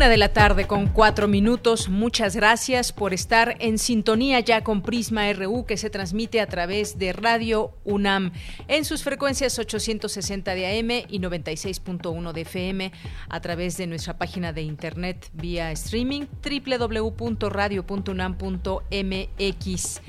Una de la tarde con cuatro minutos. Muchas gracias por estar en sintonía ya con Prisma RU que se transmite a través de Radio UNAM en sus frecuencias 860 de AM y 96.1 de FM a través de nuestra página de internet vía streaming www.radio.unam.mx.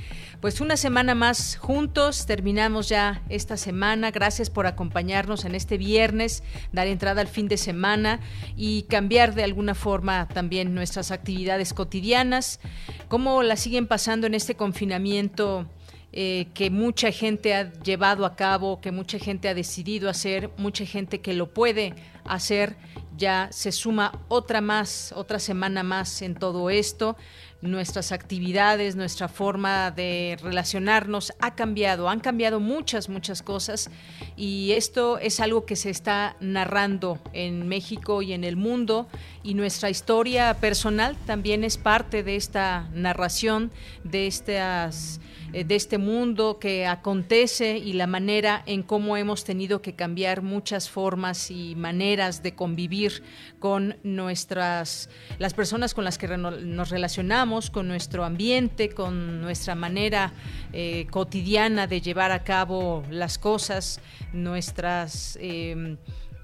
Pues una semana más juntos, terminamos ya esta semana. Gracias por acompañarnos en este viernes, dar entrada al fin de semana y cambiar de alguna forma también nuestras actividades cotidianas. ¿Cómo la siguen pasando en este confinamiento? Eh, que mucha gente ha llevado a cabo, que mucha gente ha decidido hacer, mucha gente que lo puede hacer. Ya se suma otra más, otra semana más en todo esto nuestras actividades, nuestra forma de relacionarnos ha cambiado, han cambiado muchas, muchas cosas y esto es algo que se está narrando en México y en el mundo y nuestra historia personal también es parte de esta narración, de estas eh, de este mundo que acontece y la manera en cómo hemos tenido que cambiar muchas formas y maneras de convivir con nuestras las personas con las que nos relacionamos, con nuestro ambiente, con nuestra manera eh, cotidiana de llevar a cabo las cosas, nuestras eh,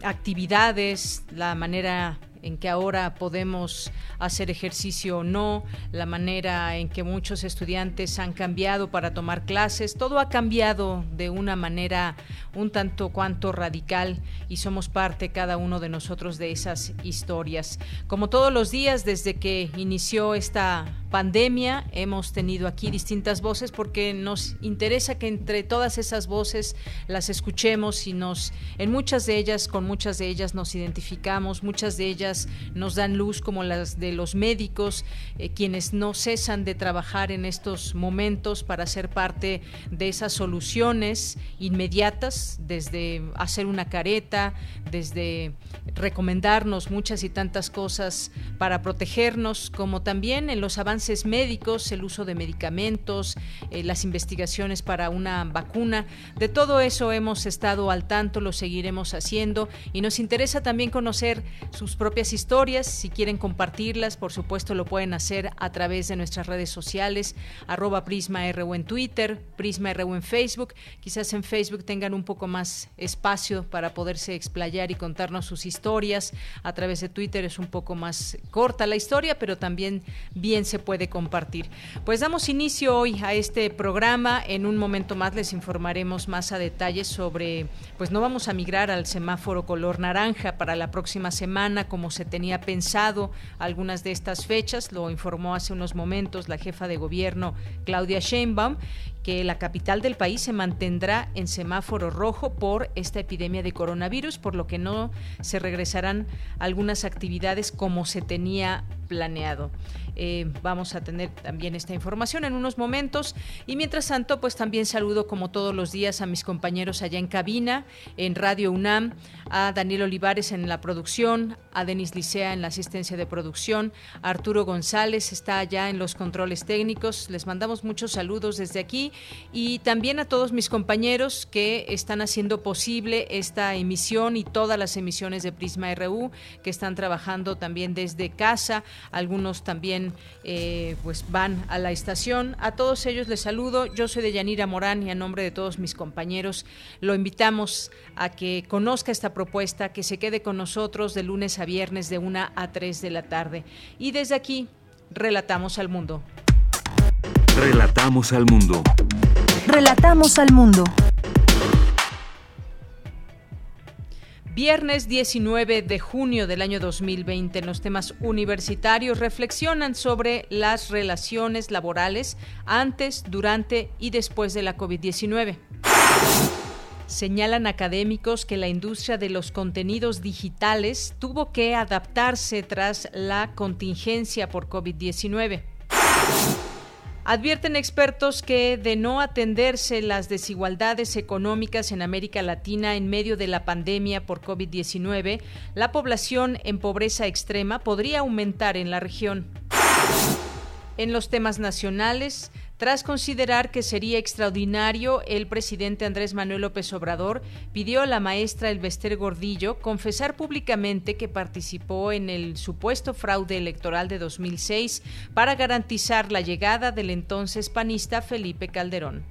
actividades, la manera en que ahora podemos hacer ejercicio o no, la manera en que muchos estudiantes han cambiado para tomar clases, todo ha cambiado de una manera un tanto cuanto radical y somos parte cada uno de nosotros de esas historias. Como todos los días desde que inició esta pandemia hemos tenido aquí distintas voces porque nos interesa que entre todas esas voces las escuchemos y nos en muchas de ellas con muchas de ellas nos identificamos, muchas de ellas nos dan luz como las de los médicos eh, quienes no cesan de trabajar en estos momentos para ser parte de esas soluciones inmediatas desde hacer una careta, desde recomendarnos muchas y tantas cosas para protegernos como también en los avances médicos, el uso de medicamentos, eh, las investigaciones para una vacuna. De todo eso hemos estado al tanto, lo seguiremos haciendo y nos interesa también conocer sus propias historias. Si quieren compartirlas, por supuesto lo pueden hacer a través de nuestras redes sociales, arroba Prisma RU en Twitter, Prisma RU en Facebook. Quizás en Facebook tengan un poco más espacio para poderse explayar y contarnos sus historias. A través de Twitter es un poco más corta la historia, pero también bien se puede compartir. Pues damos inicio hoy a este programa. En un momento más les informaremos más a detalle sobre, pues no vamos a migrar al semáforo color naranja para la próxima semana como se tenía pensado algunas de estas fechas. Lo informó hace unos momentos la jefa de gobierno Claudia Sheinbaum que la capital del país se mantendrá en semáforo rojo por esta epidemia de coronavirus, por lo que no se regresarán algunas actividades como se tenía planeado. Eh, vamos a tener también esta información en unos momentos. Y mientras tanto, pues también saludo como todos los días a mis compañeros allá en cabina, en Radio UNAM, a Daniel Olivares en la producción, a Denis Licea en la asistencia de producción, Arturo González está allá en los controles técnicos. Les mandamos muchos saludos desde aquí y también a todos mis compañeros que están haciendo posible esta emisión y todas las emisiones de Prisma RU que están trabajando también desde casa, algunos también eh, pues van a la estación. A todos ellos les saludo. Yo soy de Yanira Morán y a nombre de todos mis compañeros lo invitamos a que conozca esta propuesta, que se quede con nosotros de lunes a viernes de 1 a 3 de la tarde. Y desde aquí, relatamos al mundo. Relatamos al mundo. Relatamos al mundo. Viernes 19 de junio del año 2020, en los temas universitarios reflexionan sobre las relaciones laborales antes, durante y después de la COVID-19. Señalan académicos que la industria de los contenidos digitales tuvo que adaptarse tras la contingencia por COVID-19. Advierten expertos que de no atenderse las desigualdades económicas en América Latina en medio de la pandemia por COVID-19, la población en pobreza extrema podría aumentar en la región. En los temas nacionales, tras considerar que sería extraordinario, el presidente Andrés Manuel López Obrador pidió a la maestra Elvester Gordillo confesar públicamente que participó en el supuesto fraude electoral de 2006 para garantizar la llegada del entonces panista Felipe Calderón.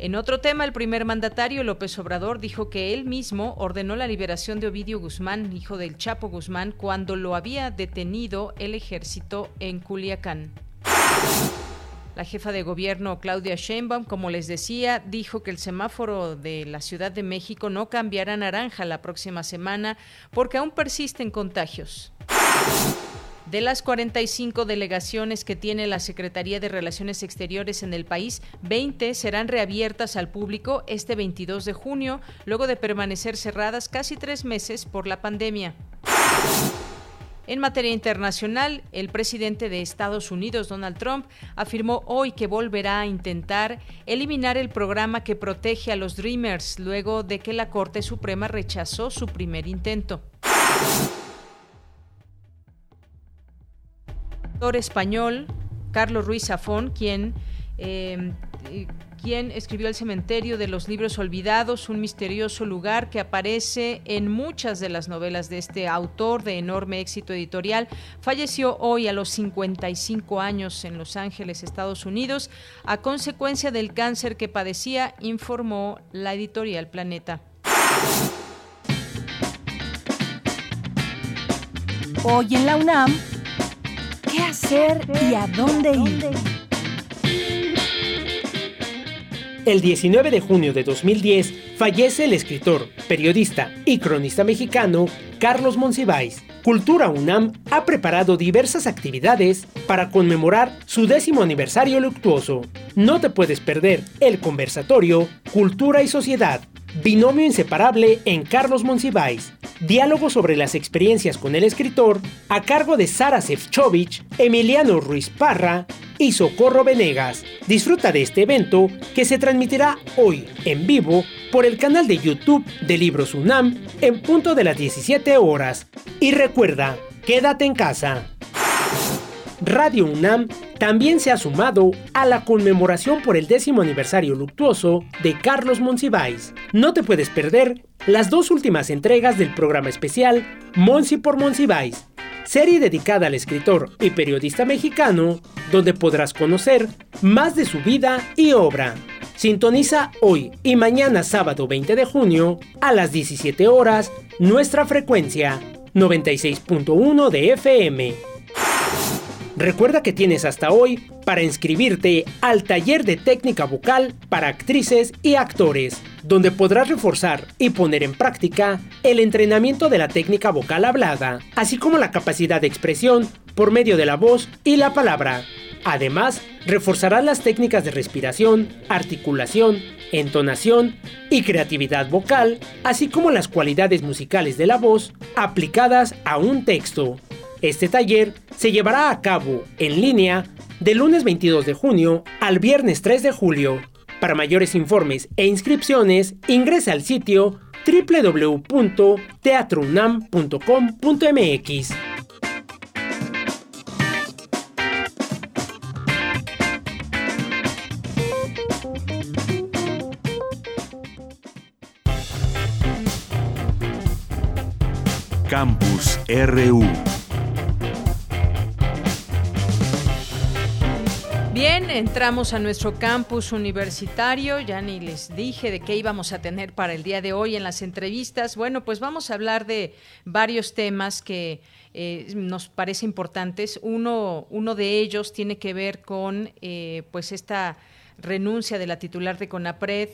En otro tema, el primer mandatario López Obrador dijo que él mismo ordenó la liberación de Ovidio Guzmán, hijo del Chapo Guzmán, cuando lo había detenido el ejército en Culiacán. La jefa de gobierno Claudia Sheinbaum, como les decía, dijo que el semáforo de la Ciudad de México no cambiará naranja la próxima semana porque aún persisten contagios. De las 45 delegaciones que tiene la Secretaría de Relaciones Exteriores en el país, 20 serán reabiertas al público este 22 de junio, luego de permanecer cerradas casi tres meses por la pandemia. En materia internacional, el presidente de Estados Unidos, Donald Trump, afirmó hoy que volverá a intentar eliminar el programa que protege a los Dreamers luego de que la Corte Suprema rechazó su primer intento. El actor español Carlos Ruiz Zafón, quien eh, quien escribió El cementerio de los libros olvidados, un misterioso lugar que aparece en muchas de las novelas de este autor de enorme éxito editorial. Falleció hoy a los 55 años en Los Ángeles, Estados Unidos, a consecuencia del cáncer que padecía, informó la editorial Planeta. Hoy en la UNAM, ¿qué hacer y a dónde ir? El 19 de junio de 2010 fallece el escritor, periodista y cronista mexicano Carlos Monsiváis. Cultura UNAM ha preparado diversas actividades para conmemorar su décimo aniversario luctuoso. No te puedes perder el conversatorio Cultura y Sociedad, binomio inseparable en Carlos Monsiváis, diálogo sobre las experiencias con el escritor a cargo de Sara Sefcovic, Emiliano Ruiz Parra y Socorro Venegas. Disfruta de este evento que se transmitirá hoy en vivo por el canal de YouTube de Libros UNAM en punto de las 17 horas. Y recuerda, quédate en casa. Radio UNAM también se ha sumado a la conmemoración por el décimo aniversario luctuoso de Carlos Monsiváis. No te puedes perder las dos últimas entregas del programa especial Monsi por Monsiváis, serie dedicada al escritor y periodista mexicano, donde podrás conocer más de su vida y obra. Sintoniza hoy y mañana sábado 20 de junio a las 17 horas nuestra frecuencia 96.1 de FM. Recuerda que tienes hasta hoy para inscribirte al taller de técnica vocal para actrices y actores donde podrás reforzar y poner en práctica el entrenamiento de la técnica vocal hablada, así como la capacidad de expresión por medio de la voz y la palabra. Además, reforzarás las técnicas de respiración, articulación, entonación y creatividad vocal, así como las cualidades musicales de la voz aplicadas a un texto. Este taller se llevará a cabo en línea del lunes 22 de junio al viernes 3 de julio. Para mayores informes e inscripciones, ingresa al sitio www.teatrounam.com.mx. Campus RU Bien, entramos a nuestro campus universitario. Ya ni les dije de qué íbamos a tener para el día de hoy en las entrevistas. Bueno, pues vamos a hablar de varios temas que eh, nos parece importantes. Uno, uno de ellos tiene que ver con eh, pues esta renuncia de la titular de CONAPRED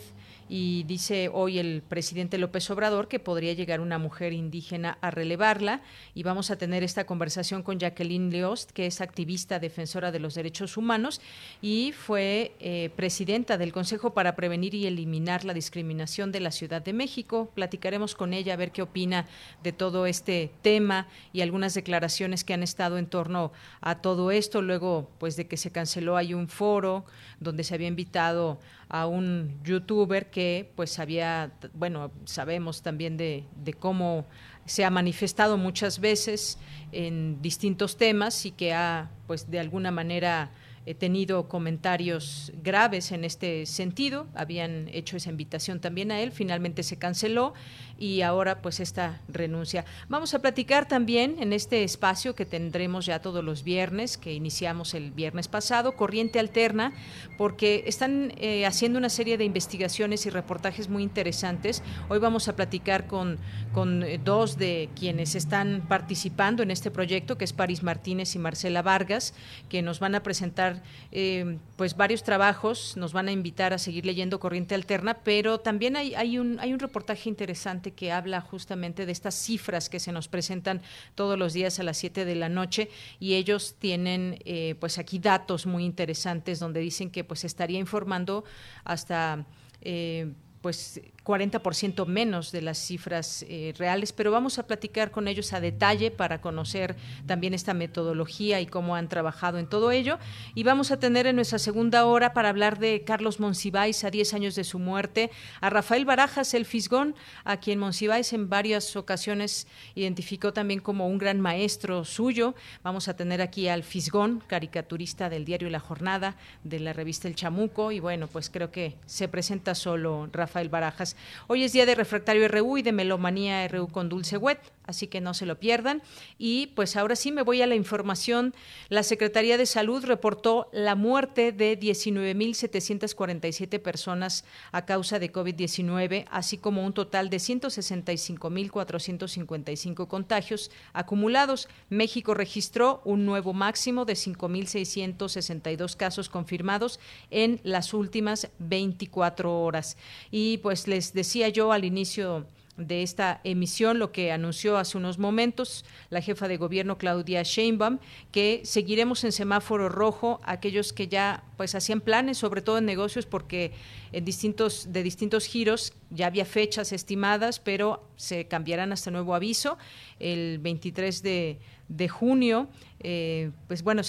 y dice hoy el presidente López Obrador que podría llegar una mujer indígena a relevarla y vamos a tener esta conversación con Jacqueline Leost, que es activista defensora de los derechos humanos y fue eh, presidenta del Consejo para Prevenir y Eliminar la Discriminación de la Ciudad de México. Platicaremos con ella a ver qué opina de todo este tema y algunas declaraciones que han estado en torno a todo esto. Luego, pues de que se canceló hay un foro donde se había invitado a un youtuber que pues había, bueno, sabemos también de, de cómo se ha manifestado muchas veces en distintos temas y que ha pues de alguna manera he tenido comentarios graves en este sentido. Habían hecho esa invitación también a él, finalmente se canceló y ahora pues esta renuncia. Vamos a platicar también en este espacio que tendremos ya todos los viernes, que iniciamos el viernes pasado, Corriente Alterna, porque están eh, haciendo una serie de investigaciones y reportajes muy interesantes. Hoy vamos a platicar con, con eh, dos de quienes están participando en este proyecto, que es París Martínez y Marcela Vargas, que nos van a presentar eh, pues varios trabajos, nos van a invitar a seguir leyendo Corriente Alterna, pero también hay, hay, un, hay un reportaje interesante que habla justamente de estas cifras que se nos presentan todos los días a las 7 de la noche y ellos tienen eh, pues aquí datos muy interesantes donde dicen que pues estaría informando hasta eh, pues 40% menos de las cifras eh, reales, pero vamos a platicar con ellos a detalle para conocer también esta metodología y cómo han trabajado en todo ello. Y vamos a tener en nuestra segunda hora para hablar de Carlos Monsiváis a 10 años de su muerte, a Rafael Barajas, el Fisgón, a quien Monsiváis en varias ocasiones identificó también como un gran maestro suyo. Vamos a tener aquí al Fisgón, caricaturista del diario La Jornada, de la revista El Chamuco, y bueno, pues creo que se presenta solo Rafael Barajas. Hoy es día de Refractario RU y de Melomanía RU con Dulce Wet así que no se lo pierdan. Y pues ahora sí me voy a la información. La Secretaría de Salud reportó la muerte de 19.747 personas a causa de COVID-19, así como un total de 165.455 contagios acumulados. México registró un nuevo máximo de 5.662 casos confirmados en las últimas 24 horas. Y pues les decía yo al inicio de esta emisión, lo que anunció hace unos momentos la jefa de gobierno Claudia Sheinbaum, que seguiremos en semáforo rojo aquellos que ya pues hacían planes, sobre todo en negocios, porque en distintos de distintos giros ya había fechas estimadas, pero se cambiarán hasta nuevo aviso el 23 de, de junio eh, pues bueno,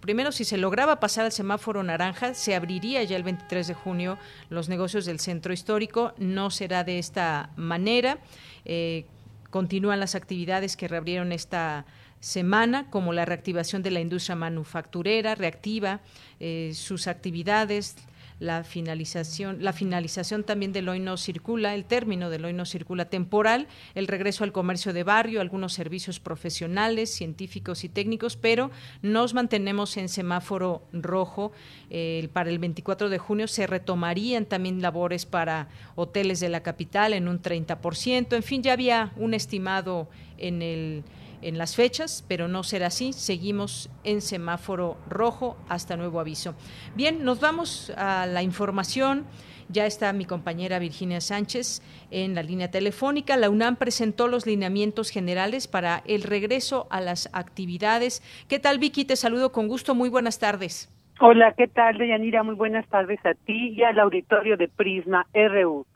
primero si se lograba pasar al semáforo naranja, se abriría ya el 23 de junio los negocios del centro histórico. No será de esta manera. Eh, continúan las actividades que reabrieron esta semana, como la reactivación de la industria manufacturera, reactiva eh, sus actividades, la finalización, la finalización también del hoy no circula, el término del hoy no circula temporal, el regreso al comercio de barrio, algunos servicios profesionales, científicos y técnicos, pero nos mantenemos en semáforo rojo. para el 24 de junio se retomarían también labores para hoteles de la capital en un 30%. En fin, ya había un estimado en el en las fechas, pero no será así. Seguimos en semáforo rojo hasta nuevo aviso. Bien, nos vamos a la información. Ya está mi compañera Virginia Sánchez en la línea telefónica. La UNAM presentó los lineamientos generales para el regreso a las actividades. ¿Qué tal, Vicky? Te saludo con gusto. Muy buenas tardes. Hola, ¿qué tal, Deyanira? Muy buenas tardes a ti y al auditorio de Prisma RU.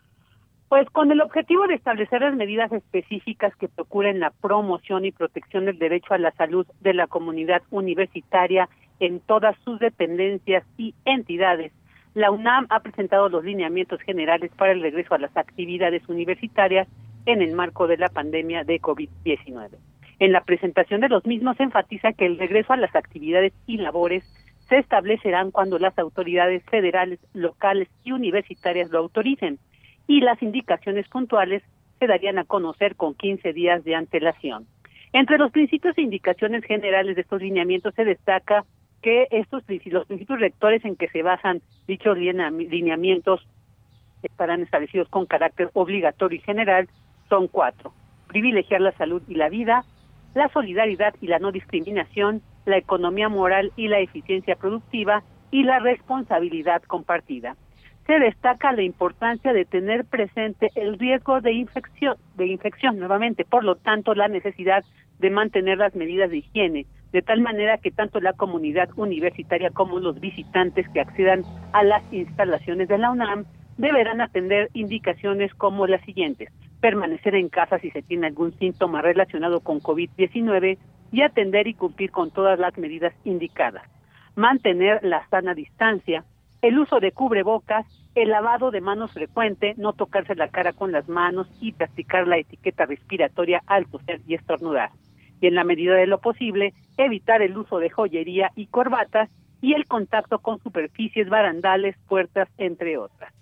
Pues con el objetivo de establecer las medidas específicas que procuren la promoción y protección del derecho a la salud de la comunidad universitaria en todas sus dependencias y entidades, la UNAM ha presentado los lineamientos generales para el regreso a las actividades universitarias en el marco de la pandemia de COVID-19. En la presentación de los mismos se enfatiza que el regreso a las actividades y labores se establecerán cuando las autoridades federales, locales y universitarias lo autoricen y las indicaciones puntuales se darían a conocer con 15 días de antelación. Entre los principios e indicaciones generales de estos lineamientos se destaca que estos los principios rectores en que se basan dichos lineamientos estarán establecidos con carácter obligatorio y general son cuatro. Privilegiar la salud y la vida, la solidaridad y la no discriminación, la economía moral y la eficiencia productiva y la responsabilidad compartida se destaca la importancia de tener presente el riesgo de infección, de infección nuevamente, por lo tanto la necesidad de mantener las medidas de higiene, de tal manera que tanto la comunidad universitaria como los visitantes que accedan a las instalaciones de la UNAM deberán atender indicaciones como las siguientes. Permanecer en casa si se tiene algún síntoma relacionado con COVID-19 y atender y cumplir con todas las medidas indicadas. Mantener la sana distancia, el uso de cubrebocas, el lavado de manos frecuente, no tocarse la cara con las manos y practicar la etiqueta respiratoria al toser y estornudar. Y en la medida de lo posible, evitar el uso de joyería y corbatas y el contacto con superficies, barandales, puertas, entre otras.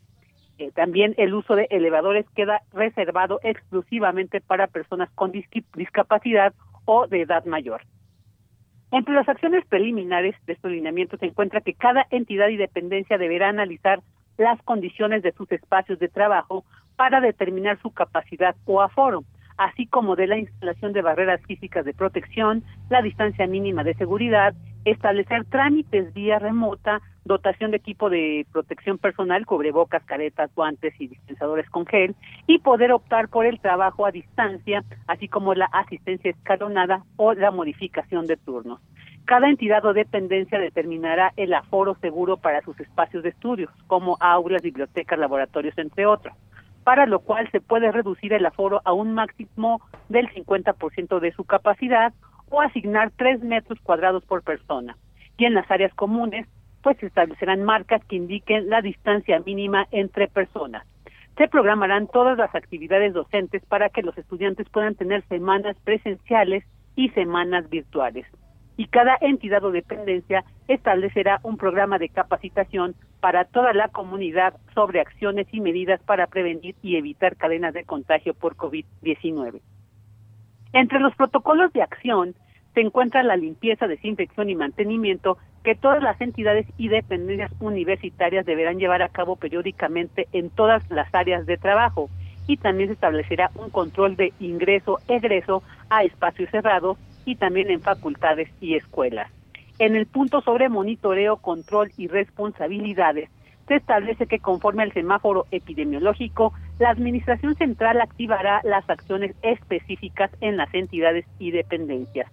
Eh, también el uso de elevadores queda reservado exclusivamente para personas con discapacidad o de edad mayor. Entre las acciones preliminares de estos lineamientos se encuentra que cada entidad y dependencia deberá analizar las condiciones de sus espacios de trabajo para determinar su capacidad o aforo, así como de la instalación de barreras físicas de protección, la distancia mínima de seguridad, establecer trámites vía remota, dotación de equipo de protección personal, cubrebocas, caretas, guantes y dispensadores con gel, y poder optar por el trabajo a distancia, así como la asistencia escalonada o la modificación de turnos. Cada entidad o dependencia determinará el aforo seguro para sus espacios de estudios, como aulas, bibliotecas, laboratorios, entre otros para lo cual se puede reducir el aforo a un máximo del 50% de su capacidad o asignar tres metros cuadrados por persona. Y en las áreas comunes, pues se establecerán marcas que indiquen la distancia mínima entre personas. Se programarán todas las actividades docentes para que los estudiantes puedan tener semanas presenciales y semanas virtuales y cada entidad o dependencia establecerá un programa de capacitación para toda la comunidad sobre acciones y medidas para prevenir y evitar cadenas de contagio por COVID-19. Entre los protocolos de acción se encuentra la limpieza, desinfección y mantenimiento que todas las entidades y dependencias universitarias deberán llevar a cabo periódicamente en todas las áreas de trabajo y también se establecerá un control de ingreso-egreso a espacios cerrados y también en facultades y escuelas. En el punto sobre monitoreo, control y responsabilidades, se establece que conforme al semáforo epidemiológico, la Administración Central activará las acciones específicas en las entidades y dependencias.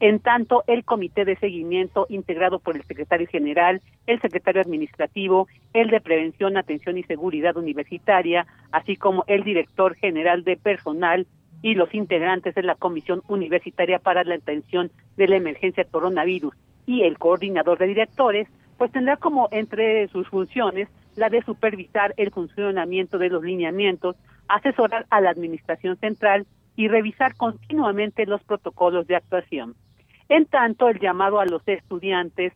En tanto, el Comité de Seguimiento, integrado por el Secretario General, el Secretario Administrativo, el de Prevención, Atención y Seguridad Universitaria, así como el Director General de Personal, y los integrantes de la Comisión Universitaria para la Atención de la Emergencia Coronavirus. Y el coordinador de directores, pues tendrá como entre sus funciones la de supervisar el funcionamiento de los lineamientos, asesorar a la Administración Central y revisar continuamente los protocolos de actuación. En tanto, el llamado a los estudiantes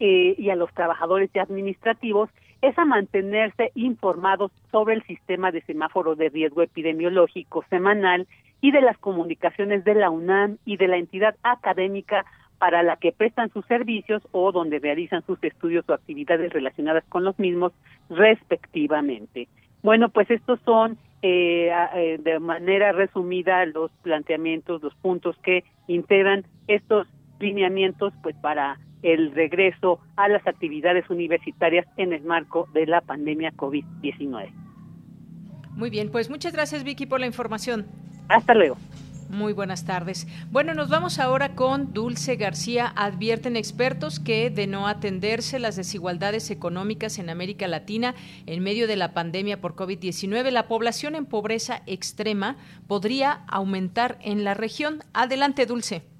eh, y a los trabajadores administrativos es a mantenerse informados sobre el sistema de semáforo de riesgo epidemiológico semanal y de las comunicaciones de la UNAM y de la entidad académica para la que prestan sus servicios o donde realizan sus estudios o actividades relacionadas con los mismos respectivamente. Bueno, pues estos son eh, eh, de manera resumida los planteamientos, los puntos que integran estos lineamientos pues para el regreso a las actividades universitarias en el marco de la pandemia COVID-19. Muy bien, pues muchas gracias Vicky por la información. Hasta luego. Muy buenas tardes. Bueno, nos vamos ahora con Dulce García. Advierten expertos que de no atenderse las desigualdades económicas en América Latina en medio de la pandemia por COVID-19, la población en pobreza extrema podría aumentar en la región. Adelante, Dulce.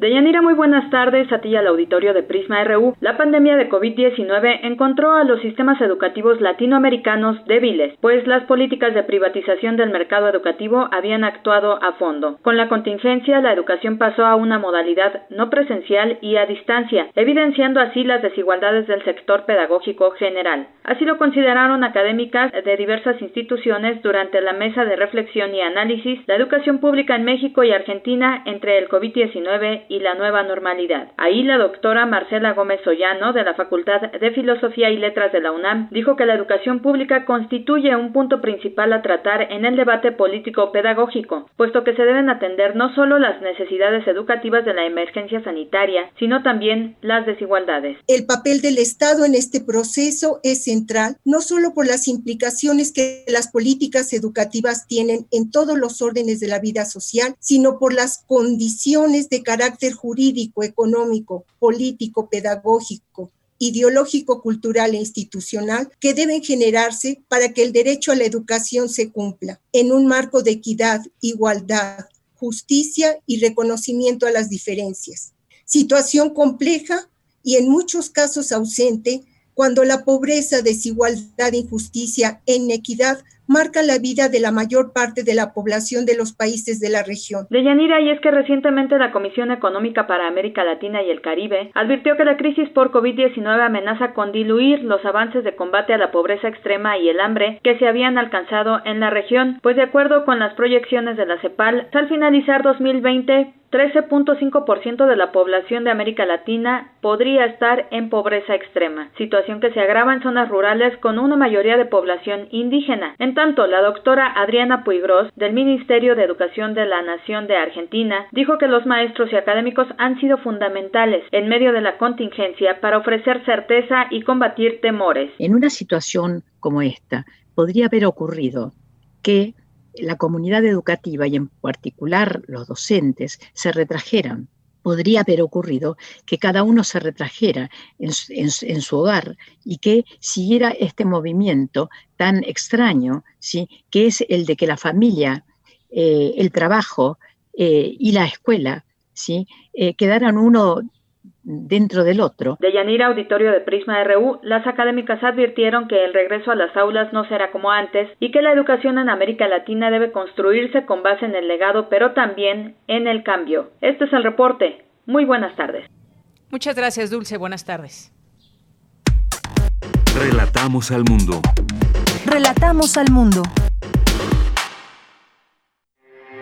Deyanira, muy buenas tardes a ti y al auditorio de Prisma RU. La pandemia de COVID-19 encontró a los sistemas educativos latinoamericanos débiles, pues las políticas de privatización del mercado educativo habían actuado a fondo. Con la contingencia, la educación pasó a una modalidad no presencial y a distancia, evidenciando así las desigualdades del sector pedagógico general. Así lo consideraron académicas de diversas instituciones durante la mesa de reflexión y análisis La educación pública en México y Argentina entre el COVID-19 y la nueva normalidad. Ahí la doctora Marcela Gómez Ollano, de la Facultad de Filosofía y Letras de la UNAM, dijo que la educación pública constituye un punto principal a tratar en el debate político-pedagógico, puesto que se deben atender no solo las necesidades educativas de la emergencia sanitaria, sino también las desigualdades. El papel del Estado en este proceso es central, no solo por las implicaciones que las políticas educativas tienen en todos los órdenes de la vida social, sino por las condiciones de carácter jurídico, económico, político, pedagógico, ideológico, cultural e institucional que deben generarse para que el derecho a la educación se cumpla en un marco de equidad, igualdad, justicia y reconocimiento a las diferencias. Situación compleja y en muchos casos ausente cuando la pobreza, desigualdad, injusticia e inequidad marca la vida de la mayor parte de la población de los países de la región. De Yanira, y es que recientemente la Comisión Económica para América Latina y el Caribe advirtió que la crisis por COVID-19 amenaza con diluir los avances de combate a la pobreza extrema y el hambre que se habían alcanzado en la región, pues de acuerdo con las proyecciones de la CEPAL, al finalizar 2020, 13.5% de la población de América Latina podría estar en pobreza extrema, situación que se agrava en zonas rurales con una mayoría de población indígena. En tanto, la doctora Adriana Puigros, del Ministerio de Educación de la Nación de Argentina, dijo que los maestros y académicos han sido fundamentales en medio de la contingencia para ofrecer certeza y combatir temores. En una situación como esta, podría haber ocurrido que la comunidad educativa y en particular los docentes se retrajeran. Podría haber ocurrido que cada uno se retrajera en, su hogar y que siguiera este movimiento tan extraño, ¿sí? que es el de que la familia, eh, el trabajo eh, y la escuela ¿sí? Eh, quedaran uno dentro del otro. De Yanira Auditorio de Prisma RU, las académicas advirtieron que el regreso a las aulas no será como antes y que la educación en América Latina debe construirse con base en el legado, pero también en el cambio. Este es el reporte. Muy buenas tardes. Muchas gracias, Dulce. Buenas tardes. Relatamos al mundo. Relatamos al mundo.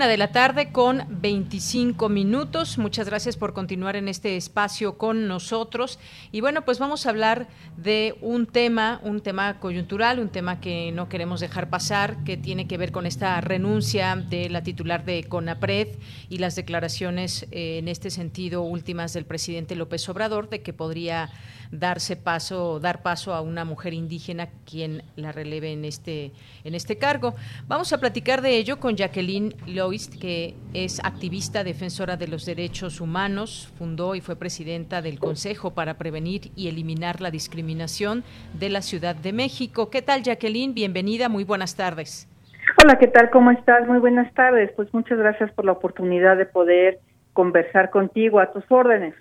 Una de la tarde con 25 minutos. Muchas gracias por continuar en este espacio con nosotros. Y bueno, pues vamos a hablar de un tema, un tema coyuntural, un tema que no queremos dejar pasar, que tiene que ver con esta renuncia de la titular de CONAPRED y las declaraciones eh, en este sentido últimas del presidente López Obrador de que podría darse paso, dar paso a una mujer indígena quien la releve en este, en este cargo. Vamos a platicar de ello con Jacqueline Loist, que es activista defensora de los derechos humanos, fundó y fue presidenta del Consejo para Prevenir y Eliminar la Discriminación de la Ciudad de México. ¿Qué tal, Jacqueline? Bienvenida, muy buenas tardes. Hola, ¿qué tal? ¿Cómo estás? Muy buenas tardes. Pues muchas gracias por la oportunidad de poder conversar contigo a tus órdenes.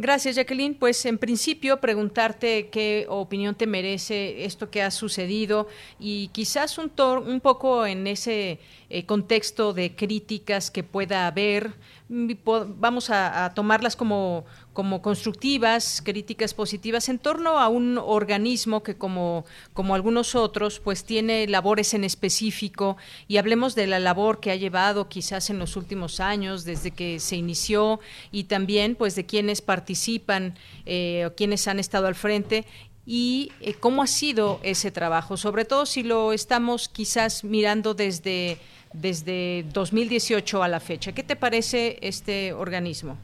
Gracias, Jacqueline. Pues en principio preguntarte qué opinión te merece esto que ha sucedido y quizás un, un poco en ese eh, contexto de críticas que pueda haber. Mm, vamos a, tomarlas como, como constructivas, críticas positivas en torno a un organismo que como, como algunos otros pues tiene labores en específico y hablemos de la labor que ha llevado quizás en los últimos años desde que se inició y también pues de quienes participan eh, o quienes han estado al frente y eh, cómo ha sido ese trabajo, sobre todo si lo estamos quizás mirando desde desde 2018 a la fecha. ¿Qué te parece este organismo?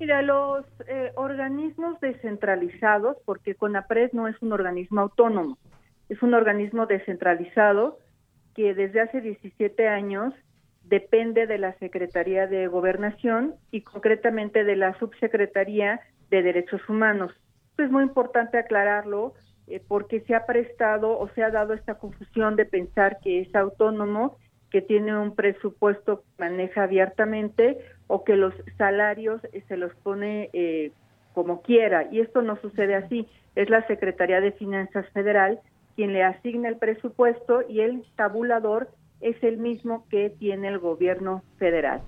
Mira, los eh, organismos descentralizados, porque CONAPRED no es un organismo autónomo, es un organismo descentralizado que desde hace 17 años depende de la Secretaría de Gobernación y concretamente de la Subsecretaría de Derechos Humanos. Esto es muy importante aclararlo eh, porque se ha prestado o se ha dado esta confusión de pensar que es autónomo que tiene un presupuesto que maneja abiertamente o que los salarios eh, se los pone eh, como quiera. Y esto no sucede así. Es la Secretaría de Finanzas Federal quien le asigna el presupuesto y el tabulador es el mismo que tiene el gobierno federal.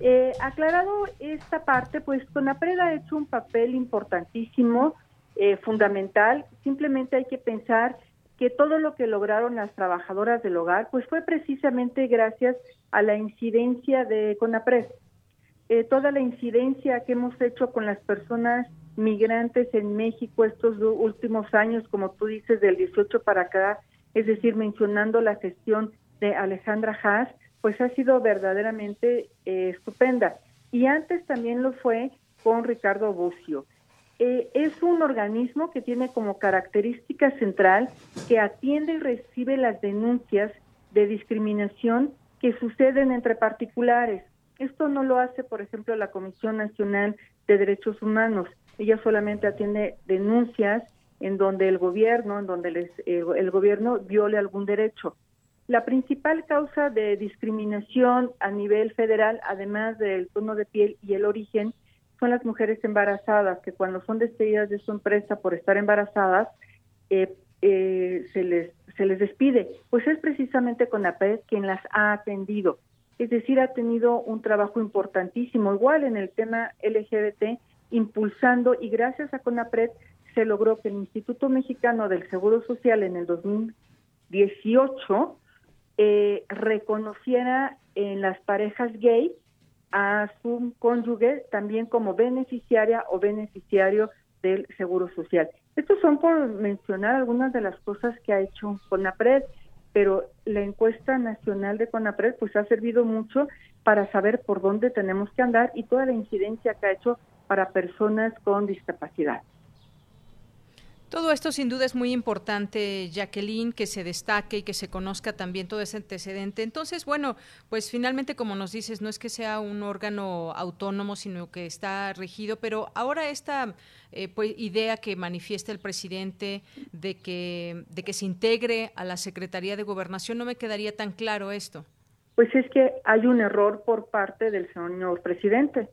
Eh, aclarado esta parte, pues CONAPRED ha hecho un papel importantísimo, eh, fundamental. Simplemente hay que pensar que todo lo que lograron las trabajadoras del hogar, pues fue precisamente gracias a la incidencia de CONAPRED. Eh, toda la incidencia que hemos hecho con las personas migrantes en México estos últimos años, como tú dices, del 18 para acá, es decir, mencionando la gestión de Alejandra Haas, pues ha sido verdaderamente eh, estupenda. Y antes también lo fue con Ricardo Bucio. Eh, es un organismo que tiene como característica central que atiende y recibe las denuncias de discriminación que suceden entre particulares. Esto no lo hace, por ejemplo, la Comisión Nacional de Derechos Humanos. Ella solamente atiende denuncias en donde el gobierno, en donde les, el gobierno viole algún derecho. La principal causa de discriminación a nivel federal, además del tono de piel y el origen, son las mujeres embarazadas, que cuando son despedidas de su empresa por estar embarazadas, eh, eh, se, les, se les despide. Pues es precisamente CONAPRED quien las ha atendido. Es decir, ha tenido un trabajo importantísimo, igual en el tema LGBT, impulsando y gracias a CONAPRED se logró que el Instituto Mexicano del Seguro Social en el 2018 eh, reconociera en las parejas gay a su cónyuge también como beneficiaria o beneficiario del Seguro Social. Estos son por mencionar algunas de las cosas que ha hecho CONAPRED, pero la encuesta nacional de CONAPRED pues ha servido mucho para saber por dónde tenemos que andar y toda la incidencia que ha hecho para personas con discapacidad. Todo esto sin duda es muy importante, Jacqueline, que se destaque y que se conozca también todo ese antecedente. Entonces, bueno, pues finalmente, como nos dices, no es que sea un órgano autónomo, sino que está regido, pero ahora esta eh, pues, idea que manifiesta el presidente de que, de que se integre a la Secretaría de Gobernación, no me quedaría tan claro esto. Pues es que hay un error por parte del señor presidente.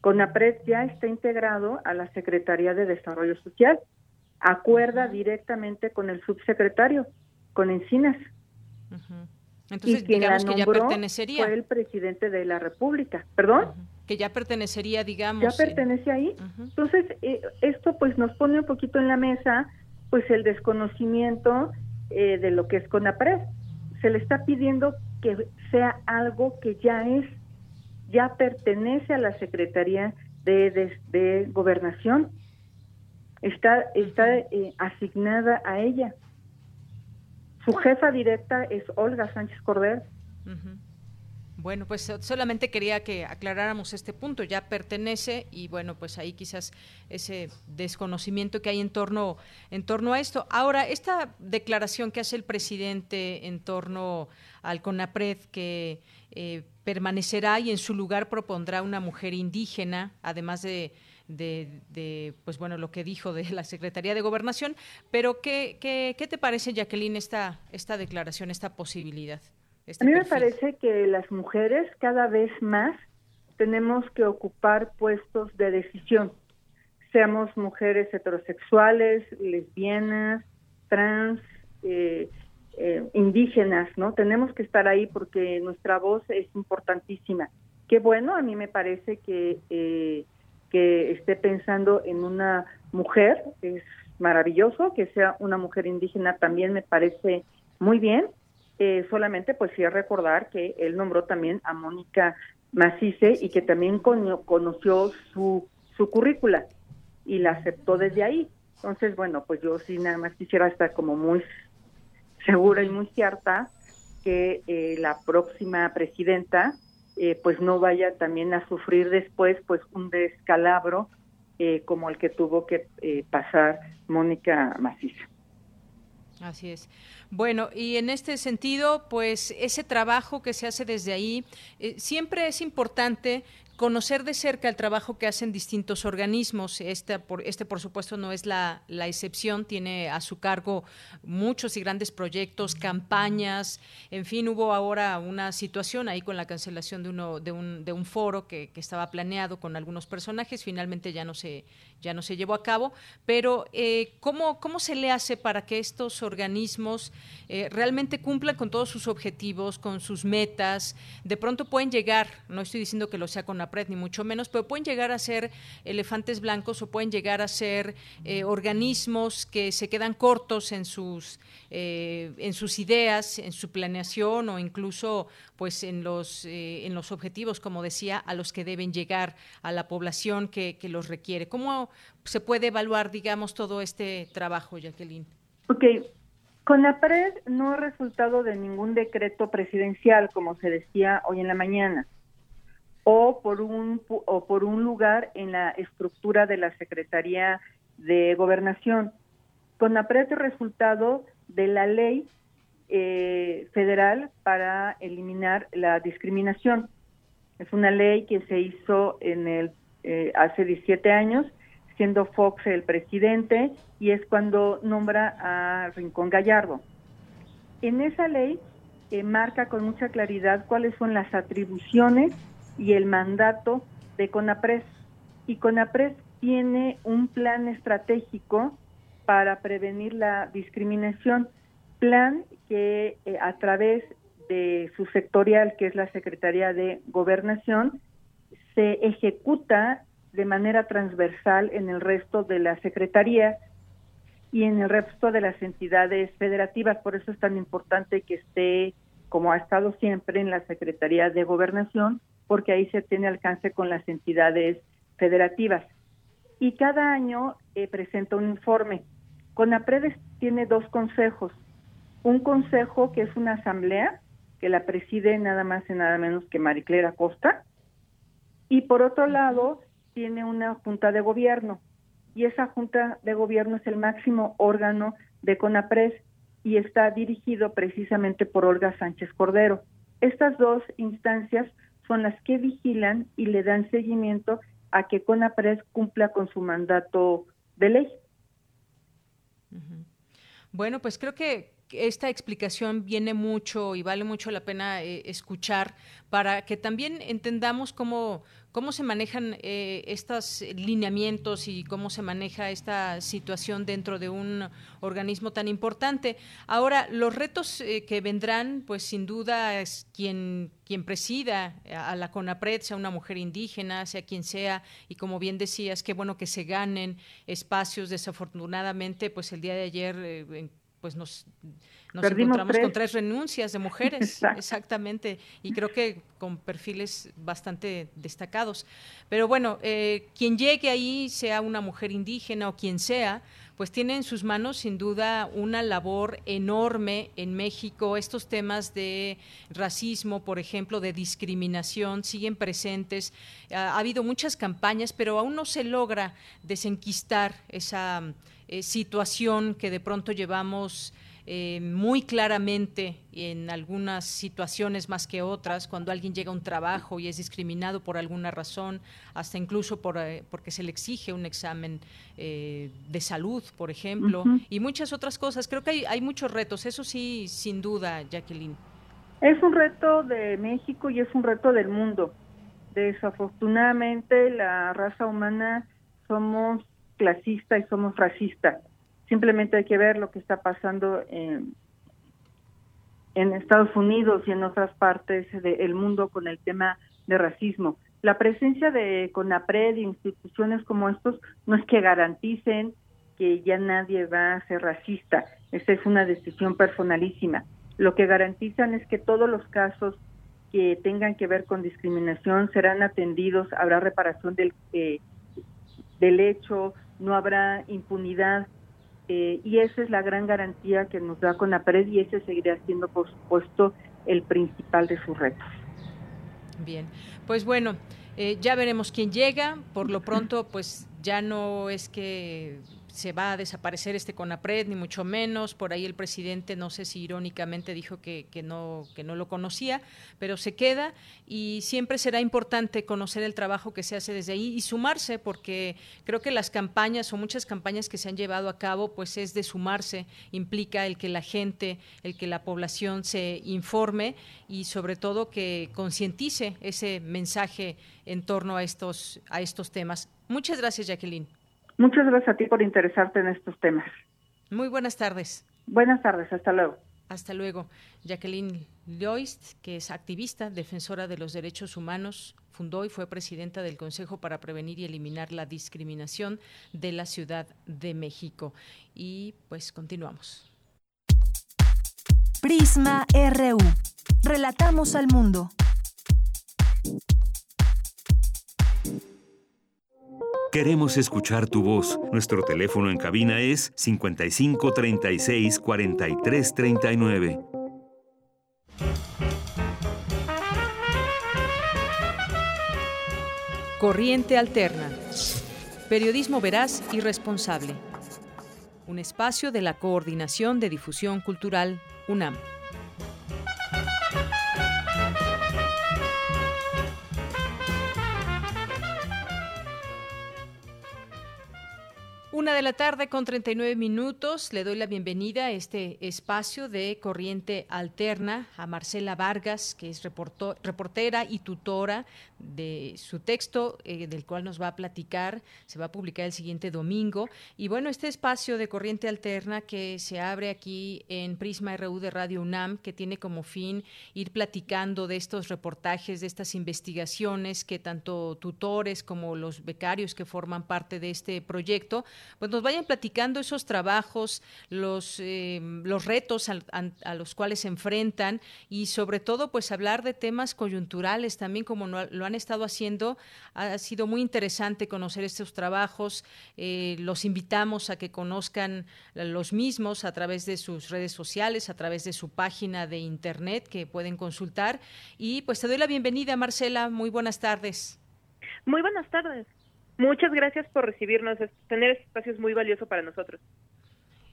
CONAPRED ya está integrado a la Secretaría de Desarrollo Social. Acuerda directamente con el subsecretario, con Encinas. Entonces, digamos que ya pertenecería. Fue el presidente de la República. ¿Perdón? Que ya pertenecería, digamos. Ya pertenece ahí. Entonces, eh, esto pues nos pone un poquito en la mesa pues el desconocimiento eh, de lo que es CONAPRED. Se le está pidiendo que sea algo que ya es ya pertenece a la Secretaría de, Gobernación, está, está eh, asignada a ella. Su jefa directa es Olga Sánchez Cordero. Bueno, pues solamente quería que aclaráramos este punto. Ya pertenece y bueno, pues ahí quizás ese desconocimiento que hay en torno en torno a esto. Ahora, esta declaración que hace el presidente en torno al CONAPRED que eh, permanecerá y en su lugar propondrá una mujer indígena, además de, de, pues bueno, lo que dijo de la Secretaría de Gobernación. Pero, ¿qué, qué, qué te parece, Jacqueline, esta, esta declaración, esta posibilidad? Este A mí me parece que las mujeres cada vez más tenemos que ocupar puestos de decisión, seamos mujeres heterosexuales, lesbianas, trans, eh, eh, indígenas, ¿no? Tenemos que estar ahí porque nuestra voz es importantísima. Qué bueno, a mí me parece que, eh, que esté pensando en una mujer, es maravilloso, que sea una mujer indígena también me parece muy bien. Eh, solamente pues sí recordar que él nombró también a Mónica Macice y que también conoció su, su currícula y la aceptó desde ahí. Entonces, bueno, pues yo sí nada más quisiera estar como muy segura y muy cierta que eh, la próxima presidenta eh, pues no vaya también a sufrir después pues un descalabro eh, como el que tuvo que pasar Mónica Maciza. Así es. Bueno, y en este sentido, pues ese trabajo que se hace desde ahí, siempre es importante conocer de cerca el trabajo que hacen distintos organismos. Este por, este, por supuesto, no es la, excepción. Tiene a su cargo muchos y grandes proyectos, campañas. En fin, hubo ahora una situación ahí con la cancelación de, uno, de, un, foro que, estaba planeado con algunos personajes. Finalmente ya no se, ya no se llevó a cabo. Pero, eh, ¿cómo, ¿cómo se le hace para que estos organismos eh, realmente cumplan con todos sus objetivos, con sus metas? De pronto pueden llegar, no estoy diciendo que lo sea con APRED, ni mucho menos, pero pueden llegar a ser elefantes blancos o pueden llegar a ser eh, organismos que se quedan cortos en sus, eh, en sus ideas, en su planeación o incluso pues en los, eh, en los objetivos, como decía, a los que deben llegar a la población que, que los requiere. ¿Cómo se puede evaluar, digamos, todo este trabajo, Jacqueline? Ok, CONAPRED no ha resultado de ningún decreto presidencial, como se decía hoy en la mañana o por un o por un lugar en la estructura de la Secretaría de Gobernación. Con es resultado de la ley eh, federal para eliminar la discriminación. Es una ley que se hizo en el eh, hace 17 años, siendo Fox el presidente, y es cuando nombra a Rincón Gallardo. En esa ley eh, marca con mucha claridad cuáles son las atribuciones y el mandato de CONAPRES. Y CONAPRES tiene un plan estratégico para prevenir la discriminación, plan que eh, a través de su sectorial, que es la Secretaría de Gobernación, se ejecuta de manera transversal en el resto de la Secretaría y en el resto de las entidades federativas. Por eso es tan importante que esté, como ha estado siempre, en la Secretaría de Gobernación porque ahí se tiene alcance con las entidades federativas. Y cada año eh, presenta un informe. CONAPRED tiene dos consejos. Un consejo que es una asamblea, que la preside nada más y nada menos que Mariclera Costa. Y por otro lado, tiene una junta de gobierno. Y esa junta de gobierno es el máximo órgano de CONAPRED y está dirigido precisamente por Olga Sánchez Cordero. Estas dos instancias son las que vigilan y le dan seguimiento a que CONAPRES cumpla con su mandato de ley. Bueno, pues creo que esta explicación viene mucho y vale mucho la pena eh, escuchar para que también entendamos cómo, cómo se manejan eh, estos lineamientos y cómo se maneja esta situación dentro de un organismo tan importante. Ahora, los retos eh, que vendrán, pues sin duda es quien, quien presida a la CONAPRED, sea una mujer indígena, sea quien sea, y como bien decías, qué bueno que se ganen espacios. Desafortunadamente, pues el día de ayer pues nos, nos encontramos con tres renuncias de mujeres, exactamente, y creo que con perfiles bastante destacados. Pero bueno, eh, quien llegue ahí, sea una mujer indígena o quien sea, pues tiene en sus manos sin duda una labor enorme en México. Estos temas de racismo, por ejemplo, de discriminación, siguen presentes. Ha, habido muchas campañas, pero aún no se logra desenquistar esa eh, situación que de pronto llevamos eh, muy claramente en algunas situaciones más que otras, cuando alguien llega a un trabajo y es discriminado por alguna razón, hasta incluso por, eh, porque se le exige un examen de salud, por ejemplo, y muchas otras cosas. Creo que hay, hay muchos retos, eso sí, sin duda, Jacqueline. Es un reto de México y es un reto del mundo. Desafortunadamente, la raza humana somos clasista y somos racistas. Simplemente hay que ver lo que está pasando en, Estados Unidos y en otras partes del mundo con el tema de racismo. La presencia de CONAPRED e instituciones como estos no es que garanticen que ya nadie va a ser racista. Esa es una decisión personalísima. Lo que garantizan es que todos los casos que tengan que ver con discriminación serán atendidos, habrá reparación del, eh, del hecho, no habrá impunidad eh, y esa es la gran garantía que nos da con la pared y ese seguirá siendo, por supuesto, el principal de sus retos. Bien, pues bueno, eh, ya veremos quién llega. Por lo pronto, pues ya no es que se va a desaparecer este CONAPRED, ni mucho menos. Por ahí el presidente, no sé si irónicamente dijo que, que, no, que no lo conocía, pero se queda y siempre será importante conocer el trabajo que se hace desde ahí y sumarse, porque creo que las campañas o muchas campañas que se han llevado a cabo, pues es de sumarse, implica el que la gente, el que la población se informe y sobre todo que concientice ese mensaje en torno a estos, a estos temas. Muchas gracias, Jacqueline. Muchas gracias a ti por interesarte en estos temas. Muy buenas tardes. Buenas tardes, hasta luego. Hasta luego. Jacqueline Loist, que es activista, defensora de los derechos humanos, fundó y fue presidenta del Consejo para Prevenir y Eliminar la Discriminación de la Ciudad de México. Y pues continuamos. Prisma RU. Relatamos al mundo. Queremos escuchar tu voz. Nuestro teléfono en cabina es 55 36 43 39. Corriente Alterna. Periodismo veraz y responsable. Un espacio de la Coordinación de Difusión Cultural, UNAM. Una de la tarde con 39 minutos. Le doy la bienvenida a este espacio de Corriente Alterna a Marcela Vargas, que es reportera y tutora de su texto, eh, del cual nos va a platicar. Se va a publicar el siguiente domingo. Y bueno, este espacio de Corriente Alterna que se abre aquí en Prisma RU de Radio UNAM, que tiene como fin ir platicando de estos reportajes, de estas investigaciones que tanto tutores como los becarios que forman parte de este proyecto pues nos vayan platicando esos trabajos, los, eh, los retos a, los cuales se enfrentan y sobre todo pues hablar de temas coyunturales también como lo han estado haciendo. Ha sido muy interesante conocer estos trabajos. Eh, los invitamos a que conozcan los mismos a través de sus redes sociales, a través de su página de internet que pueden consultar. Y pues te doy la bienvenida, Marcela. Muy buenas tardes. Muy buenas tardes. Muchas gracias por recibirnos. Tener este espacio es muy valioso para nosotros.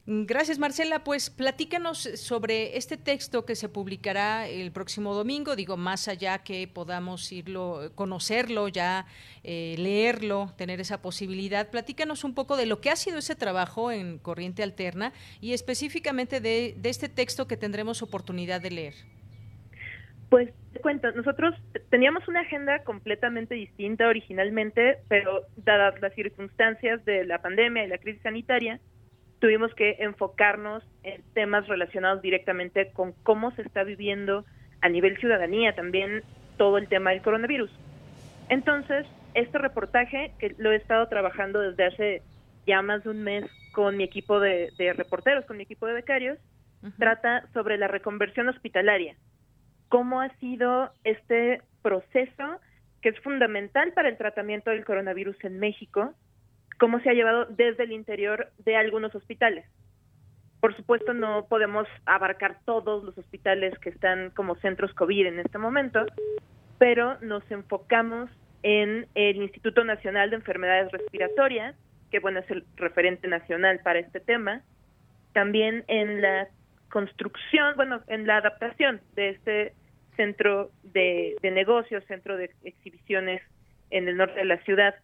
Gracias, Marcela. Pues platícanos sobre este texto que se publicará el próximo domingo. Digo, más allá que podamos irlo, conocerlo, ya eh, leerlo, tener esa posibilidad. Platícanos un poco de lo que ha sido ese trabajo en Corriente Alterna y específicamente de, de este texto que tendremos oportunidad de leer. Pues te cuento, nosotros teníamos una agenda completamente distinta originalmente, pero dadas las circunstancias de la pandemia y la crisis sanitaria, tuvimos que enfocarnos en temas relacionados directamente con cómo se está viviendo a nivel ciudadanía también todo el tema del coronavirus. Entonces, este reportaje, que lo he estado trabajando desde hace ya más de un mes con mi equipo de, reporteros, con mi equipo de becarios, trata sobre la reconversión hospitalaria cómo ha sido este proceso que es fundamental para el tratamiento del coronavirus en México, cómo se ha llevado desde el interior de algunos hospitales. Por supuesto, no podemos abarcar todos los hospitales que están como centros COVID en este momento, pero nos enfocamos en el Instituto Nacional de Enfermedades Respiratorias, que bueno es el referente nacional para este tema, también en la construcción, bueno, en la adaptación de este centro de, negocios, centro de exhibiciones en el norte de la ciudad,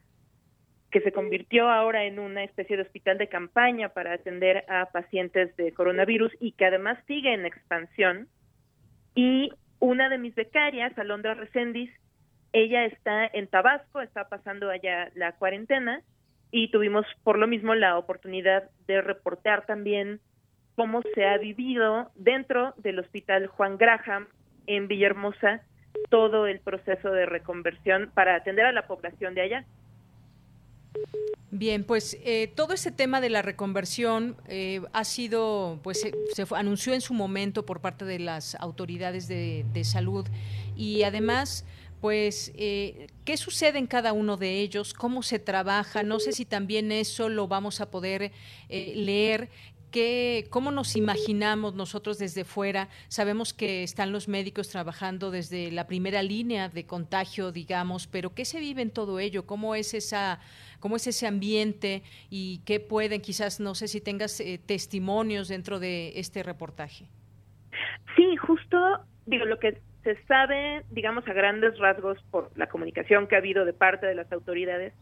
que se convirtió ahora en una especie de hospital de campaña para atender a pacientes de coronavirus y que además sigue en expansión. Y una de mis becarias, Alondra Recendis, ella está en Tabasco, está pasando allá la cuarentena y tuvimos por lo mismo la oportunidad de reportear también cómo se ha vivido dentro del Hospital Juan Graham en Villahermosa todo el proceso de reconversión para atender a la población de allá. Bien, pues eh, todo ese tema de la reconversión eh, ha sido, pues se, anunció en su momento por parte de las autoridades de, salud y además, pues, eh, ¿qué sucede en cada uno de ellos? ¿Cómo se trabaja? No sé si también eso lo vamos a poder leer ¿qué, ¿cómo nos imaginamos nosotros desde fuera? Sabemos que están los médicos trabajando desde la primera línea de contagio, digamos, pero ¿qué se vive en todo ello? ¿Cómo es esa cómo es ese ambiente y qué pueden, quizás, no sé si tengas eh, testimonios dentro de este reportaje. Sí, justo, digo, lo que se sabe, digamos, a grandes rasgos por la comunicación que ha habido de parte de las autoridades,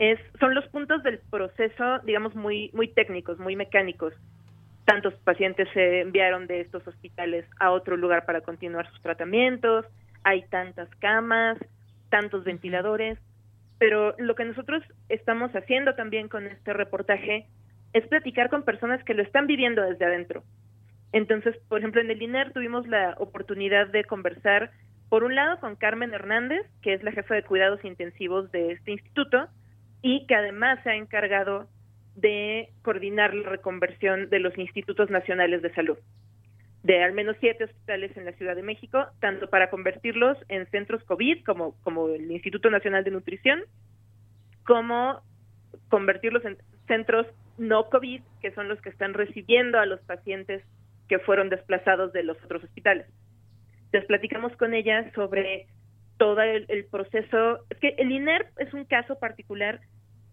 es, son los puntos del proceso, digamos, muy, muy técnicos, muy mecánicos. Tantos pacientes se enviaron de estos hospitales a otro lugar para continuar sus tratamientos, hay tantas camas, tantos ventiladores, pero lo que nosotros estamos haciendo también con este reportaje es platicar con personas que lo están viviendo desde adentro. Entonces, por ejemplo, en el INER tuvimos la oportunidad de conversar, por un lado, con Carmen Hernández, que es la jefa de cuidados intensivos de este instituto, y que además se ha encargado de coordinar la reconversión de los institutos nacionales de salud, de al menos siete hospitales en la Ciudad de México, tanto para convertirlos en centros COVID, como, como el Instituto Nacional de Nutrición, como convertirlos en centros no COVID, que son los que están recibiendo a los pacientes que fueron desplazados de los otros hospitales. Entonces platicamos con ella sobre todo el, proceso. Es que el INER es un caso particular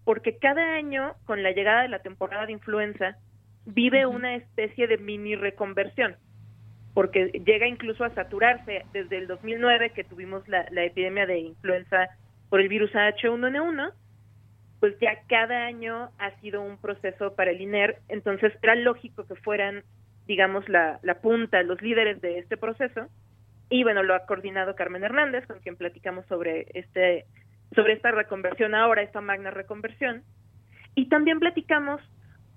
porque cada año, con la llegada de la temporada de influenza, vive una especie de mini reconversión, porque llega incluso a saturarse desde el 2009 que tuvimos la, la epidemia de influenza por el virus H1N1, pues ya cada año ha sido un proceso para el INER, entonces era lógico que fueran digamos, la, la punta, los líderes de este proceso. Y bueno, lo ha coordinado Carmen Hernández, con quien platicamos sobre este sobre esta reconversión ahora, esta magna reconversión. Y también platicamos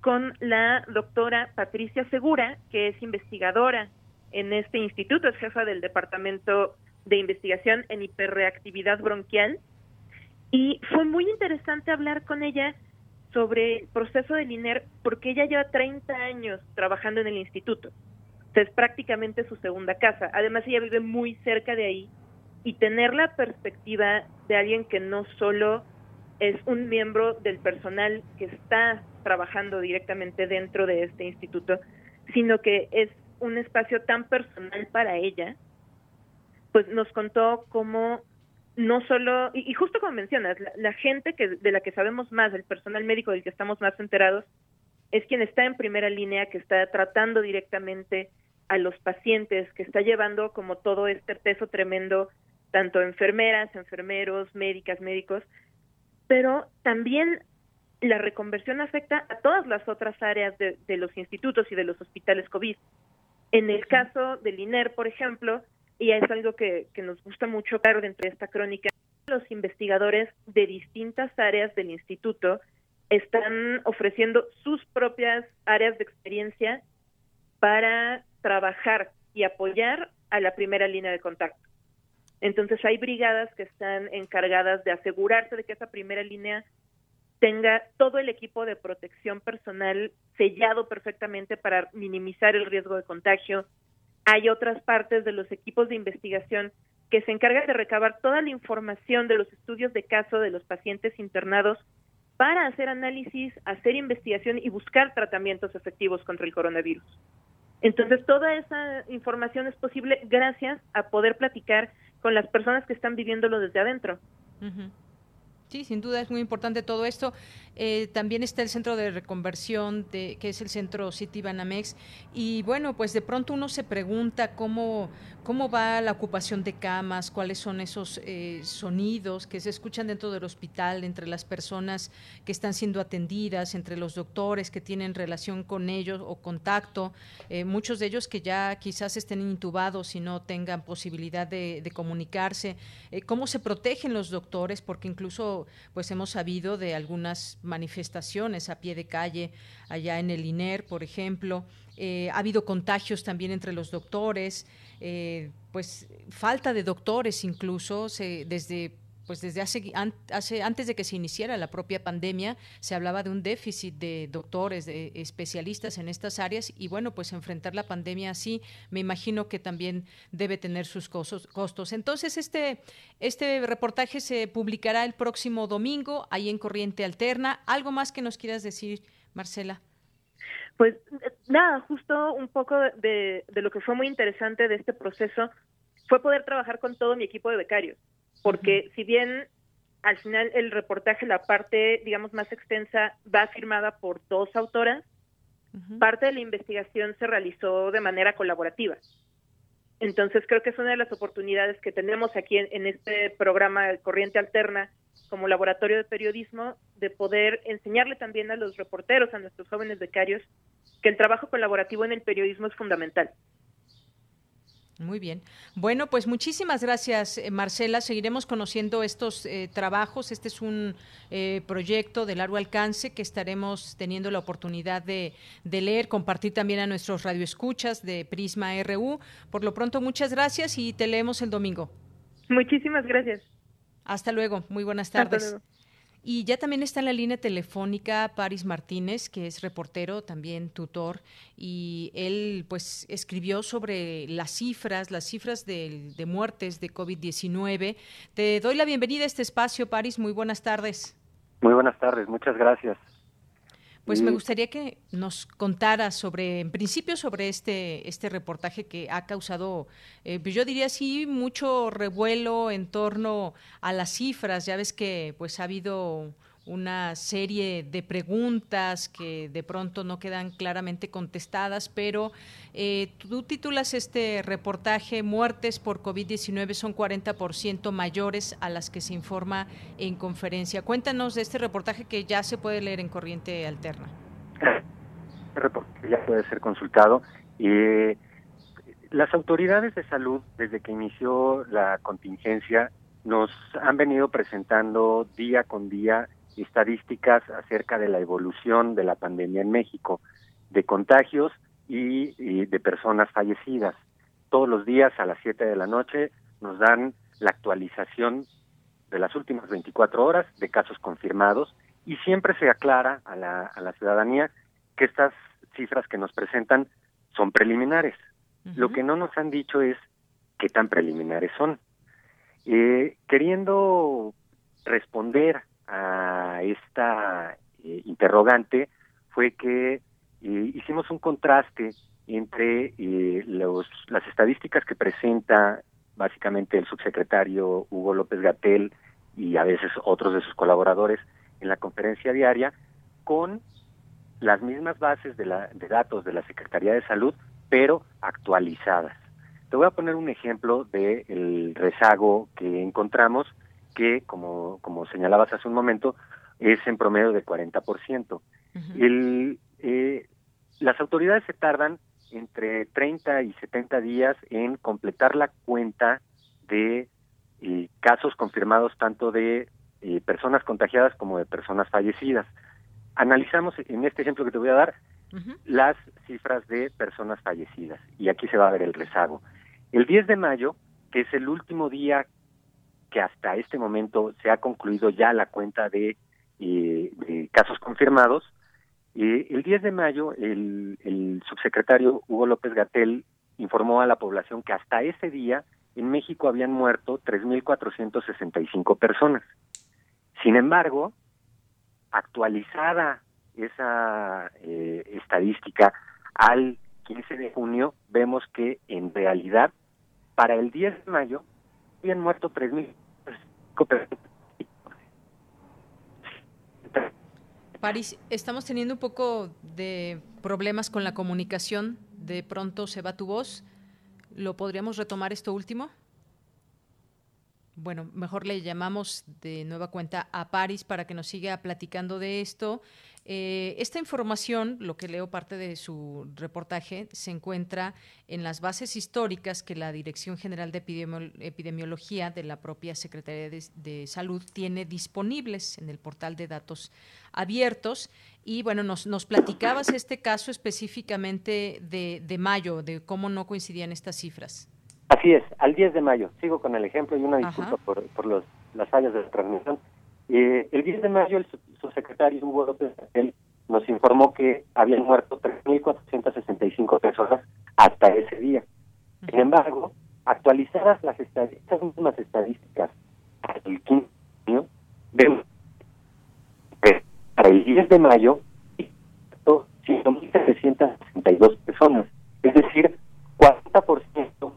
con la doctora Patricia Segura, que es investigadora en este instituto, es jefa del Departamento de Investigación en Hiperreactividad Bronquial. Y fue muy interesante hablar con ella sobre el proceso del INER porque ella lleva 30 años trabajando en el instituto. Es prácticamente su segunda casa. Además, ella vive muy cerca de ahí y tener la perspectiva de alguien que no solo es un miembro del personal que está trabajando directamente dentro de este instituto, sino que es un espacio tan personal para ella, pues nos contó cómo no solo, y, justo como mencionas, la, gente que de la que sabemos más, el personal médico del que estamos más enterados, es quien está en primera línea, que está tratando directamente a los pacientes, que está llevando como todo este peso tremendo, tanto enfermeras, enfermeros, médicas, médicos, pero también la reconversión afecta a todas las otras áreas de, de los institutos y de los hospitales COVID. En el caso del INER, por ejemplo, y es algo que, nos gusta mucho, claro, dentro de esta crónica. Los investigadores de distintas áreas del instituto están ofreciendo sus propias áreas de experiencia para trabajar y apoyar a la primera línea de contacto. Entonces hay brigadas que están encargadas de asegurarse de que esa primera línea tenga todo el equipo de protección personal sellado perfectamente para minimizar el riesgo de contagio, hay otras partes de los equipos de investigación que se encargan de recabar toda la información de los estudios de caso de los pacientes internados para hacer análisis, hacer investigación y buscar tratamientos efectivos contra el coronavirus. Entonces, toda esa información es posible gracias a poder platicar con las personas que están viviéndolo desde adentro. Sí, sin duda es muy importante todo esto. Eh, también está el centro de reconversión, que es el centro City Banamex. Y bueno, pues de pronto uno se pregunta cómo, cómo va la ocupación de camas, cuáles son esos eh, sonidos que se escuchan dentro del hospital, entre las personas que están siendo atendidas, entre los doctores que tienen relación con ellos o contacto, eh, muchos de ellos que ya quizás estén intubados y no tengan posibilidad de, de comunicarse. ¿Cómo se protegen los doctores? Porque incluso pues hemos sabido de algunas manifestaciones a pie de calle allá en el INER, por ejemplo. Eh, ha habido contagios también entre los doctores, eh, pues falta de doctores incluso desde pues desde hace, hace, antes de que se iniciara la propia pandemia se hablaba de un déficit de doctores, de especialistas en estas áreas y bueno, pues enfrentar la pandemia así, me imagino que también debe tener sus costos. Entonces, este, este reportaje se publicará el próximo domingo ahí en Corriente Alterna. ¿Algo más que nos quieras decir, Marcela? Pues nada, justo un poco de, de, lo que fue muy interesante de este proceso fue poder trabajar con todo mi equipo de becarios, porque si bien al final el reportaje, la parte, digamos, más extensa, va firmada por dos autoras, parte de la investigación se realizó de manera colaborativa. Entonces creo que es una de las oportunidades que tenemos aquí en, este programa Corriente Alterna como laboratorio de periodismo de poder enseñarle también a los reporteros, a nuestros jóvenes becarios, que el trabajo colaborativo en el periodismo es fundamental. Muy bien. Bueno, pues muchísimas gracias, eh, Marcela. Seguiremos conociendo estos eh, trabajos. Este es un eh, proyecto de largo alcance que estaremos teniendo la oportunidad de, de, leer, compartir también a nuestros radioescuchas de Prisma RU. Por lo pronto, muchas gracias y te leemos el domingo. Muchísimas gracias. Hasta luego. Muy buenas tardes. Y ya también está en la línea telefónica Paris Martínez, que es reportero, también tutor, y él pues escribió sobre las cifras, las cifras de, de muertes de COVID-19. Te doy la bienvenida a este espacio, Paris. Muy buenas tardes. Muy buenas tardes, muchas gracias. Pues me gustaría que nos contara sobre, en principio, sobre este, este reportaje que ha causado, eh, pues yo diría sí, mucho revuelo en torno a las cifras. Ya ves que pues ha habido una serie de preguntas que de pronto no quedan claramente contestadas, pero eh, tú titulas este reportaje, muertes por COVID-19 son 40% mayores a las que se informa en conferencia. Cuéntanos de este reportaje que ya se puede leer en Corriente Alterna. Este reportaje ya puede ser consultado. Eh, las autoridades de salud, desde que inició la contingencia, nos han venido presentando día con día estadísticas acerca de la evolución de la pandemia en México, de contagios y, de personas fallecidas. Todos los días a las 7 de la noche nos dan la actualización de las últimas 24 horas de casos confirmados y siempre se aclara a la, a la ciudadanía que estas cifras que nos presentan son preliminares. Lo que no nos han dicho es qué tan preliminares son. Eh, queriendo responder a esta eh, interrogante fue que eh, hicimos un contraste entre eh, los, las estadísticas que presenta básicamente el subsecretario Hugo López Gatel y a veces otros de sus colaboradores en la conferencia diaria con las mismas bases de, la, de datos de la Secretaría de Salud, pero actualizadas. Te voy a poner un ejemplo del rezago que encontramos que, como, como señalabas hace un momento, es en promedio de 40%. el, eh, las autoridades se tardan entre 30 y 70 días en completar la cuenta de eh, casos confirmados tanto de eh, personas contagiadas como de personas fallecidas. Analizamos en este ejemplo que te voy a dar las cifras de personas fallecidas y aquí se va a ver el rezago. El 10 de mayo, que es el último día que hasta este momento se ha concluido ya la cuenta de, eh, casos confirmados. Eh, el 10 de mayo, el, el subsecretario Hugo López Gatel informó a la población que hasta ese día en México habían muerto 3.465 personas. Sin embargo, actualizada esa eh, estadística al 15 de junio, vemos que en realidad para el 10 de mayo habían muerto 3.000 París, estamos teniendo un poco de problemas con la comunicación. De pronto se va tu voz. ¿Lo podríamos retomar esto último? Bueno, mejor le llamamos de nueva cuenta a París para que nos siga platicando de esto. Eh, esta información, lo que leo parte de su reportaje, se encuentra en las bases históricas que la Dirección General de Epidemiología de la propia Secretaría de, Salud tiene disponibles en el portal de datos abiertos. Y bueno, nos, nos platicabas este caso específicamente de, mayo, de cómo no coincidían estas cifras. Así es, al 10 de mayo. Sigo con el ejemplo y una disculpa por, por los, las fallas de la transmisión. Eh, el 10 de mayo, el subsecretario Hugo López nos informó que habían muerto 3.465 personas hasta ese día. Sin embargo, actualizadas las estas últimas estadísticas el 15 de mayo, vemos que para el 10 de mayo, 5.762 personas, es decir, 40% más.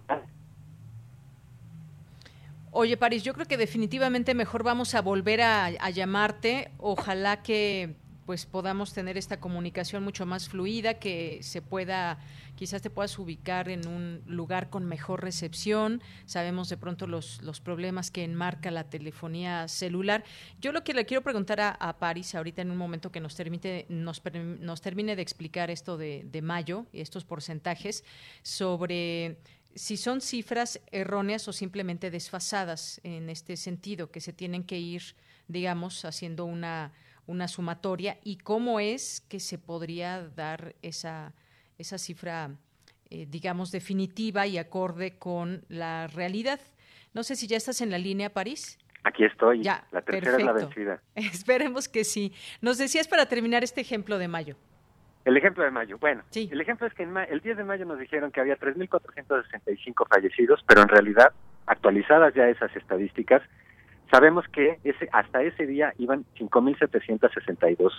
Oye, París, yo creo que definitivamente mejor vamos a volver a, llamarte. Ojalá que pues podamos tener esta comunicación mucho más fluida, que se pueda, quizás te puedas ubicar en un lugar con mejor recepción. Sabemos de pronto los, los problemas que enmarca la telefonía celular. Yo lo que le quiero preguntar a, a Paris ahorita en un momento que nos, termine, nos, nos termine de explicar esto de, de mayo y estos porcentajes sobre si son cifras erróneas o simplemente desfasadas en este sentido, que se tienen que ir, digamos, haciendo una una sumatoria y cómo es que se podría dar esa, esa cifra, eh, digamos, definitiva y acorde con la realidad. No sé si ya estás en la línea, París. Aquí estoy. Ya, la tercera es la vencida. Esperemos que sí. Nos decías para terminar este ejemplo de mayo. El ejemplo de mayo. Bueno, sí. el ejemplo es que en el 10 de mayo nos dijeron que había 3.465 fallecidos, pero en realidad, actualizadas ya esas estadísticas, Sabemos que ese, hasta ese día iban 5.762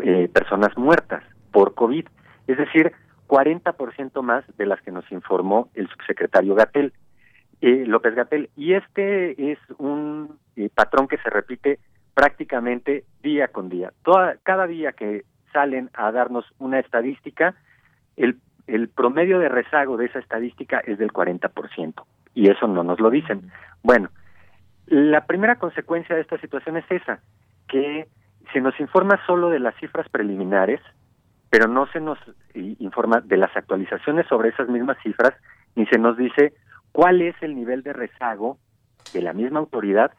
eh, personas muertas por COVID, es decir, 40% más de las que nos informó el subsecretario Gatel, eh, López Gatel. Y este es un eh, patrón que se repite prácticamente día con día. Toda, cada día que salen a darnos una estadística, el, el promedio de rezago de esa estadística es del 40%. Y eso no nos lo dicen. Bueno, la primera consecuencia de esta situación es esa, que se nos informa solo de las cifras preliminares, pero no se nos informa de las actualizaciones sobre esas mismas cifras, ni se nos dice cuál es el nivel de rezago de la misma autoridad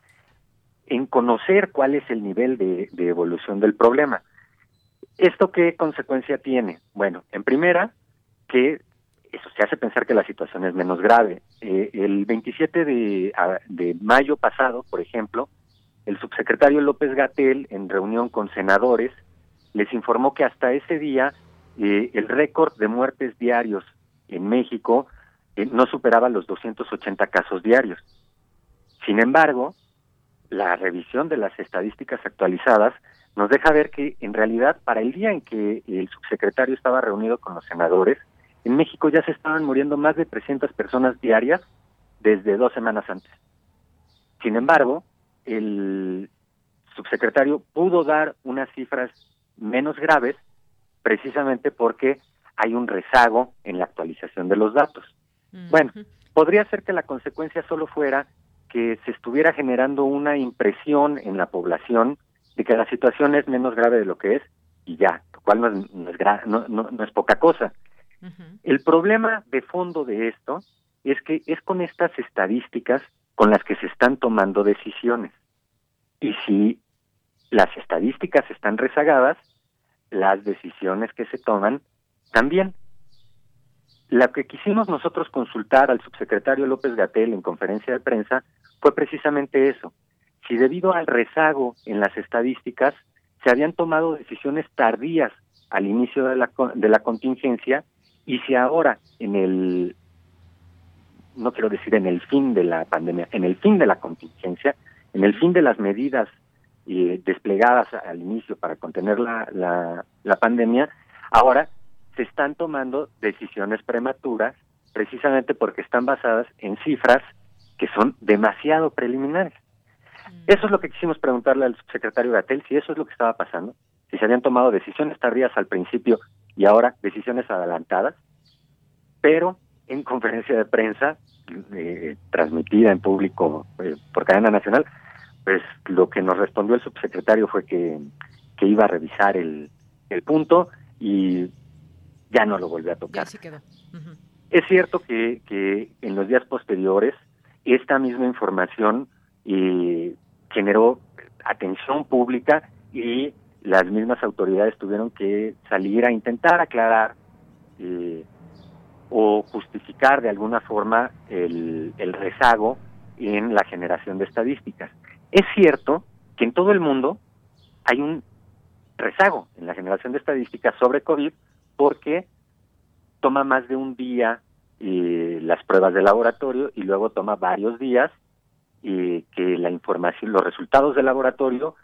en conocer cuál es el nivel de, evolución del problema. ¿Esto qué consecuencia tiene? Bueno, en primera, que eso se hace pensar que la situación es menos grave. Eh, el 27 de, mayo pasado, por ejemplo, el subsecretario López Gatel, en reunión con senadores, les informó que hasta ese día eh, el récord de muertes diarios en México eh, no superaba los 280 casos diarios. Sin embargo, la revisión de las estadísticas actualizadas nos deja ver que en realidad para el día en que el subsecretario estaba reunido con los senadores, en México ya se estaban muriendo más de 300 personas diarias desde dos semanas antes. Sin embargo, el subsecretario pudo dar unas cifras menos graves precisamente porque hay un rezago en la actualización de los datos. Bueno, podría ser que la consecuencia solo fuera que se estuviera generando una impresión en la población de que la situación es menos grave de lo que es y ya, lo cual no es, no no, no es poca cosa. El problema de fondo de esto es que es con estas estadísticas con las que se están tomando decisiones. Y si las estadísticas están rezagadas, las decisiones que se toman también. Lo que quisimos nosotros consultar al subsecretario López Gatel en conferencia de prensa fue precisamente eso. Si debido al rezago en las estadísticas se habían tomado decisiones tardías al inicio de la, de la contingencia y si ahora, en el, no quiero decir en el fin de la pandemia, en el fin de la contingencia, en el fin de las medidas eh, desplegadas al inicio para contener la, la, la pandemia, ahora se están tomando decisiones prematuras precisamente porque están basadas en cifras que son demasiado preliminares. Mm. Eso es lo que quisimos preguntarle al subsecretario Gatel, si eso es lo que estaba pasando, si se habían tomado decisiones tardías al principio y ahora decisiones adelantadas, pero en conferencia de prensa eh, transmitida en público eh, por cadena nacional, pues lo que nos respondió el subsecretario fue que, que iba a revisar el, el punto y ya no lo volvió a tocar. Es cierto que, que en los días posteriores esta misma información eh, generó atención pública y las mismas autoridades tuvieron que salir a intentar aclarar eh, o justificar de alguna forma el, el rezago en la generación de estadísticas. Es cierto que en todo el mundo hay un rezago en la generación de estadísticas sobre COVID porque toma más de un día eh, las pruebas de laboratorio y luego toma varios días eh, que la información, los resultados del laboratorio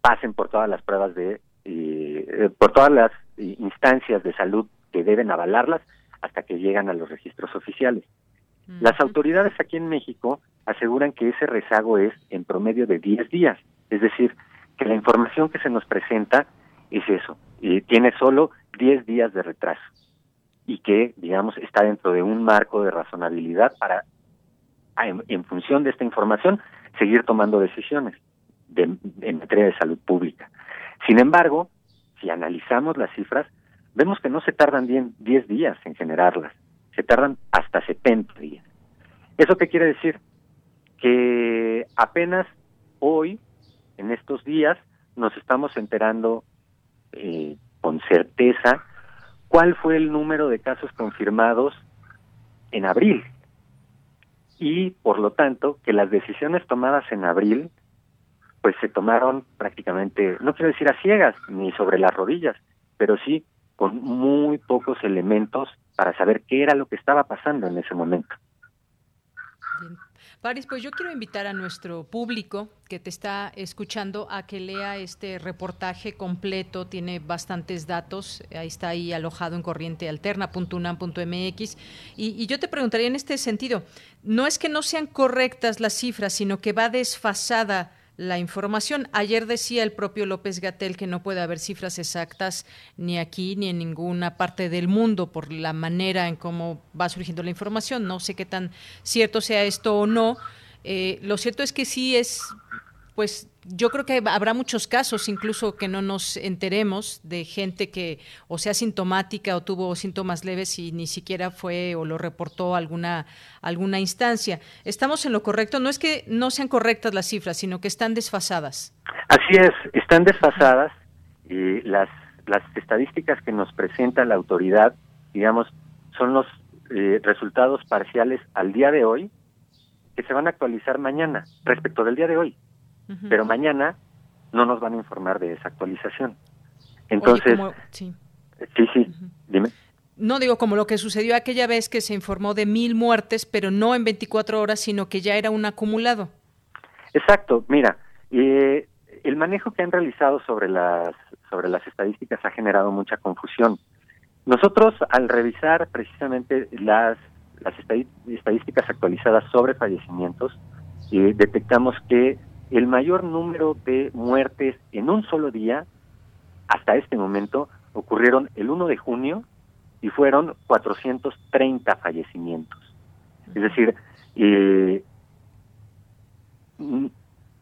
pasen por todas las pruebas de, eh, por todas las instancias de salud que deben avalarlas hasta que llegan a los registros oficiales. Las autoridades aquí en México aseguran que ese rezago es en promedio de 10 días, es decir, que la información que se nos presenta es eso, y tiene solo 10 días de retraso y que, digamos, está dentro de un marco de razonabilidad para, en, función de esta información, seguir tomando decisiones de, en materia de salud pública. Sin embargo, si analizamos las cifras, vemos que no se tardan 10 días en generarlas, se tardan hasta 70 días. ¿Eso qué quiere decir? Que apenas hoy, en estos días, nos estamos enterando eh, con certeza cuál fue el número de casos confirmados en abril. Y, por lo tanto, que las decisiones tomadas en abril, pues se tomaron prácticamente, no quiero decir a ciegas, ni sobre las rodillas, pero sí con muy pocos elementos para saber qué era lo que estaba pasando en ese momento. Paris, pues yo quiero invitar a nuestro público que te está escuchando a que lea este reportaje completo, tiene bastantes datos, ahí está ahí alojado en corrientealterna.unam.mx y, y yo te preguntaría en este sentido, no es que no sean correctas las cifras, sino que va desfasada la información. Ayer decía el propio López Gatel que no puede haber cifras exactas ni aquí ni en ninguna parte del mundo por la manera en cómo va surgiendo la información. No sé qué tan cierto sea esto o no. Eh, lo cierto es que sí es pues yo creo que habrá muchos casos, incluso que no nos enteremos de gente que o sea sintomática o tuvo síntomas leves y ni siquiera fue o lo reportó alguna alguna instancia. Estamos en lo correcto. No es que no sean correctas las cifras, sino que están desfasadas. Así es, están desfasadas. y las las estadísticas que nos presenta la autoridad, digamos, son los eh, resultados parciales al día de hoy que se van a actualizar mañana respecto del día de hoy pero mañana no nos van a informar de esa actualización. Entonces, sí. sí, dime. No digo como lo que sucedió aquella vez que se informó de mil muertes, pero no en 24 horas, sino que ya era un acumulado. Exacto, mira, eh, el manejo que han realizado sobre las sobre las estadísticas ha generado mucha confusión. Nosotros al revisar precisamente las las estadísticas actualizadas sobre fallecimientos, eh, detectamos que el mayor número de muertes en un solo día hasta este momento ocurrieron el 1 de junio y fueron 430 fallecimientos. Es decir, eh,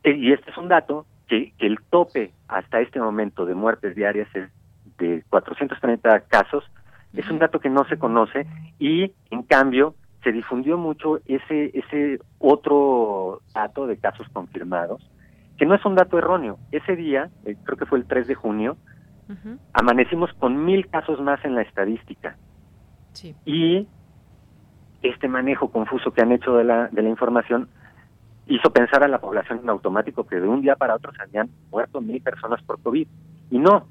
y este es un dato que, el tope hasta este momento de muertes diarias es de 430 casos, es un dato que no se conoce y en cambio se difundió mucho ese, ese otro dato de casos confirmados, que no es un dato erróneo. Ese día, eh, creo que fue el 3 de junio, amanecimos con mil casos más en la estadística. Y este manejo confuso que han hecho de la, de la información hizo pensar a la población en automático que de un día para otro se habían muerto mil personas por COVID. Y no.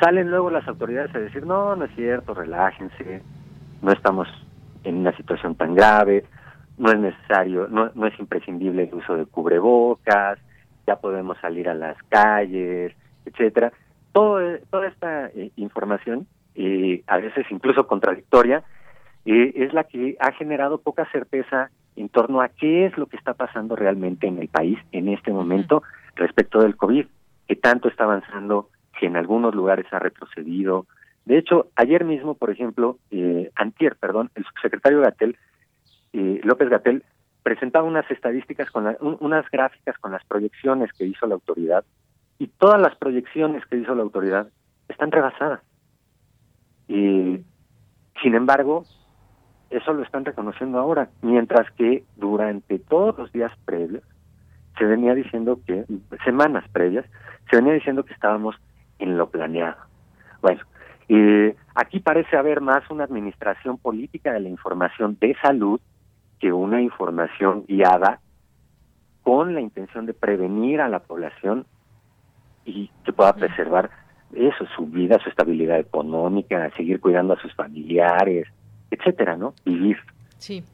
Salen luego las autoridades a decir, no, no es cierto, relájense, no estamos en una situación tan grave, no es necesario, no, no es imprescindible el uso de cubrebocas, ya podemos salir a las calles, etcétera. Todo, toda esta eh, información, eh, a veces incluso contradictoria, eh, es la que ha generado poca certeza en torno a qué es lo que está pasando realmente en el país en este momento respecto del COVID, que tanto está avanzando, que en algunos lugares ha retrocedido, de hecho, ayer mismo, por ejemplo, eh, antier, perdón, el subsecretario Gatel, eh, López Gatel, presentaba unas estadísticas, con unas gráficas con las proyecciones que hizo la autoridad, y todas las proyecciones que hizo la autoridad están rebasadas. Y, sin embargo, eso lo están reconociendo ahora, mientras que durante todos los días previos se venía diciendo que, semanas previas, se venía diciendo que estábamos en lo planeado. Bueno, eh, aquí parece haber más una administración política de la información de salud que una información guiada con la intención de prevenir a la población y que pueda preservar eso, su vida, su estabilidad económica, seguir cuidando a sus familiares, etcétera, ¿no? Vivir. Sí.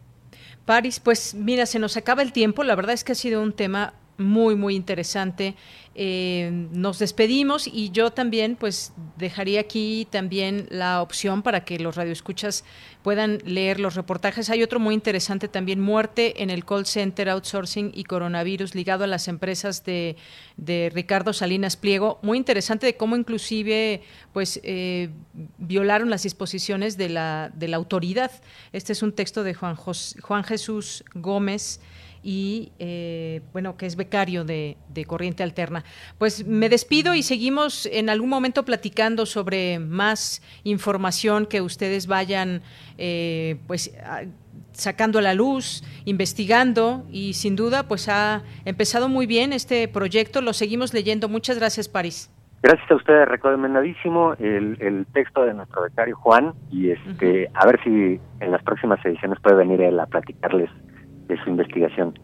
Paris, pues mira, se nos acaba el tiempo. La verdad es que ha sido un tema muy, muy interesante. Eh, nos despedimos y yo también pues dejaría aquí también la opción para que los radioescuchas puedan leer los reportajes. Hay otro muy interesante también, muerte en el call center, outsourcing y coronavirus ligado a las empresas de, de Ricardo Salinas Pliego. Muy interesante de cómo inclusive pues eh, violaron las disposiciones de la, de la autoridad. Este es un texto de Juan, Juan Jesús Gómez y eh, bueno, que es becario de, Corriente Alterna. Pues me despido y seguimos en algún momento platicando sobre más información que ustedes vayan eh, pues sacando a la luz, investigando y sin duda pues ha empezado muy bien este proyecto, lo seguimos leyendo. Muchas gracias, París. Gracias a ustedes, recomendadísimo el, el texto de nuestro becario Juan y este a ver si en las próximas ediciones puede venir él a platicarles de su investigación.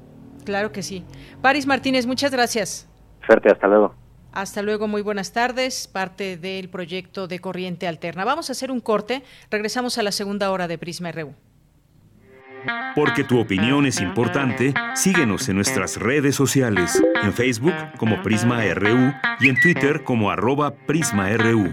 Claro que sí. Paris Martínez, muchas gracias. Suerte, hasta luego. Hasta luego, muy buenas tardes, parte del proyecto de Corriente Alterna. Vamos a hacer un corte, regresamos a la segunda hora de Prisma RU. Porque tu opinión es importante, síguenos en nuestras redes sociales, en Facebook como Prisma RU y en Twitter como arroba PrismaRU.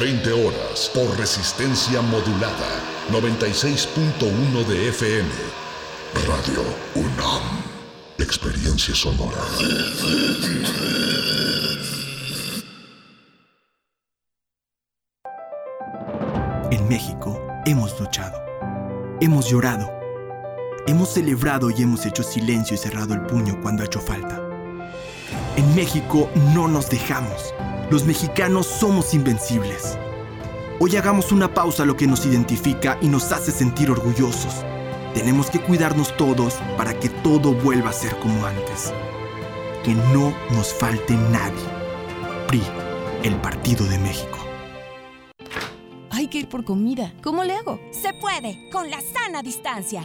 20 horas, por resistencia modulada 96.1 de FM. Radio UNAM. Experiencia sonora. En México hemos luchado. Hemos llorado. Hemos celebrado y hemos hecho silencio y cerrado el puño cuando ha hecho falta. En México no nos dejamos. Los mexicanos somos invencibles. Hoy hagamos una pausa a lo que nos identifica y nos hace sentir orgullosos. Tenemos que cuidarnos todos para que todo vuelva a ser como antes. Que no nos falte nadie. PRI, el Partido de México. Hay que ir por comida. ¿Cómo le hago? Se puede, con la sana distancia.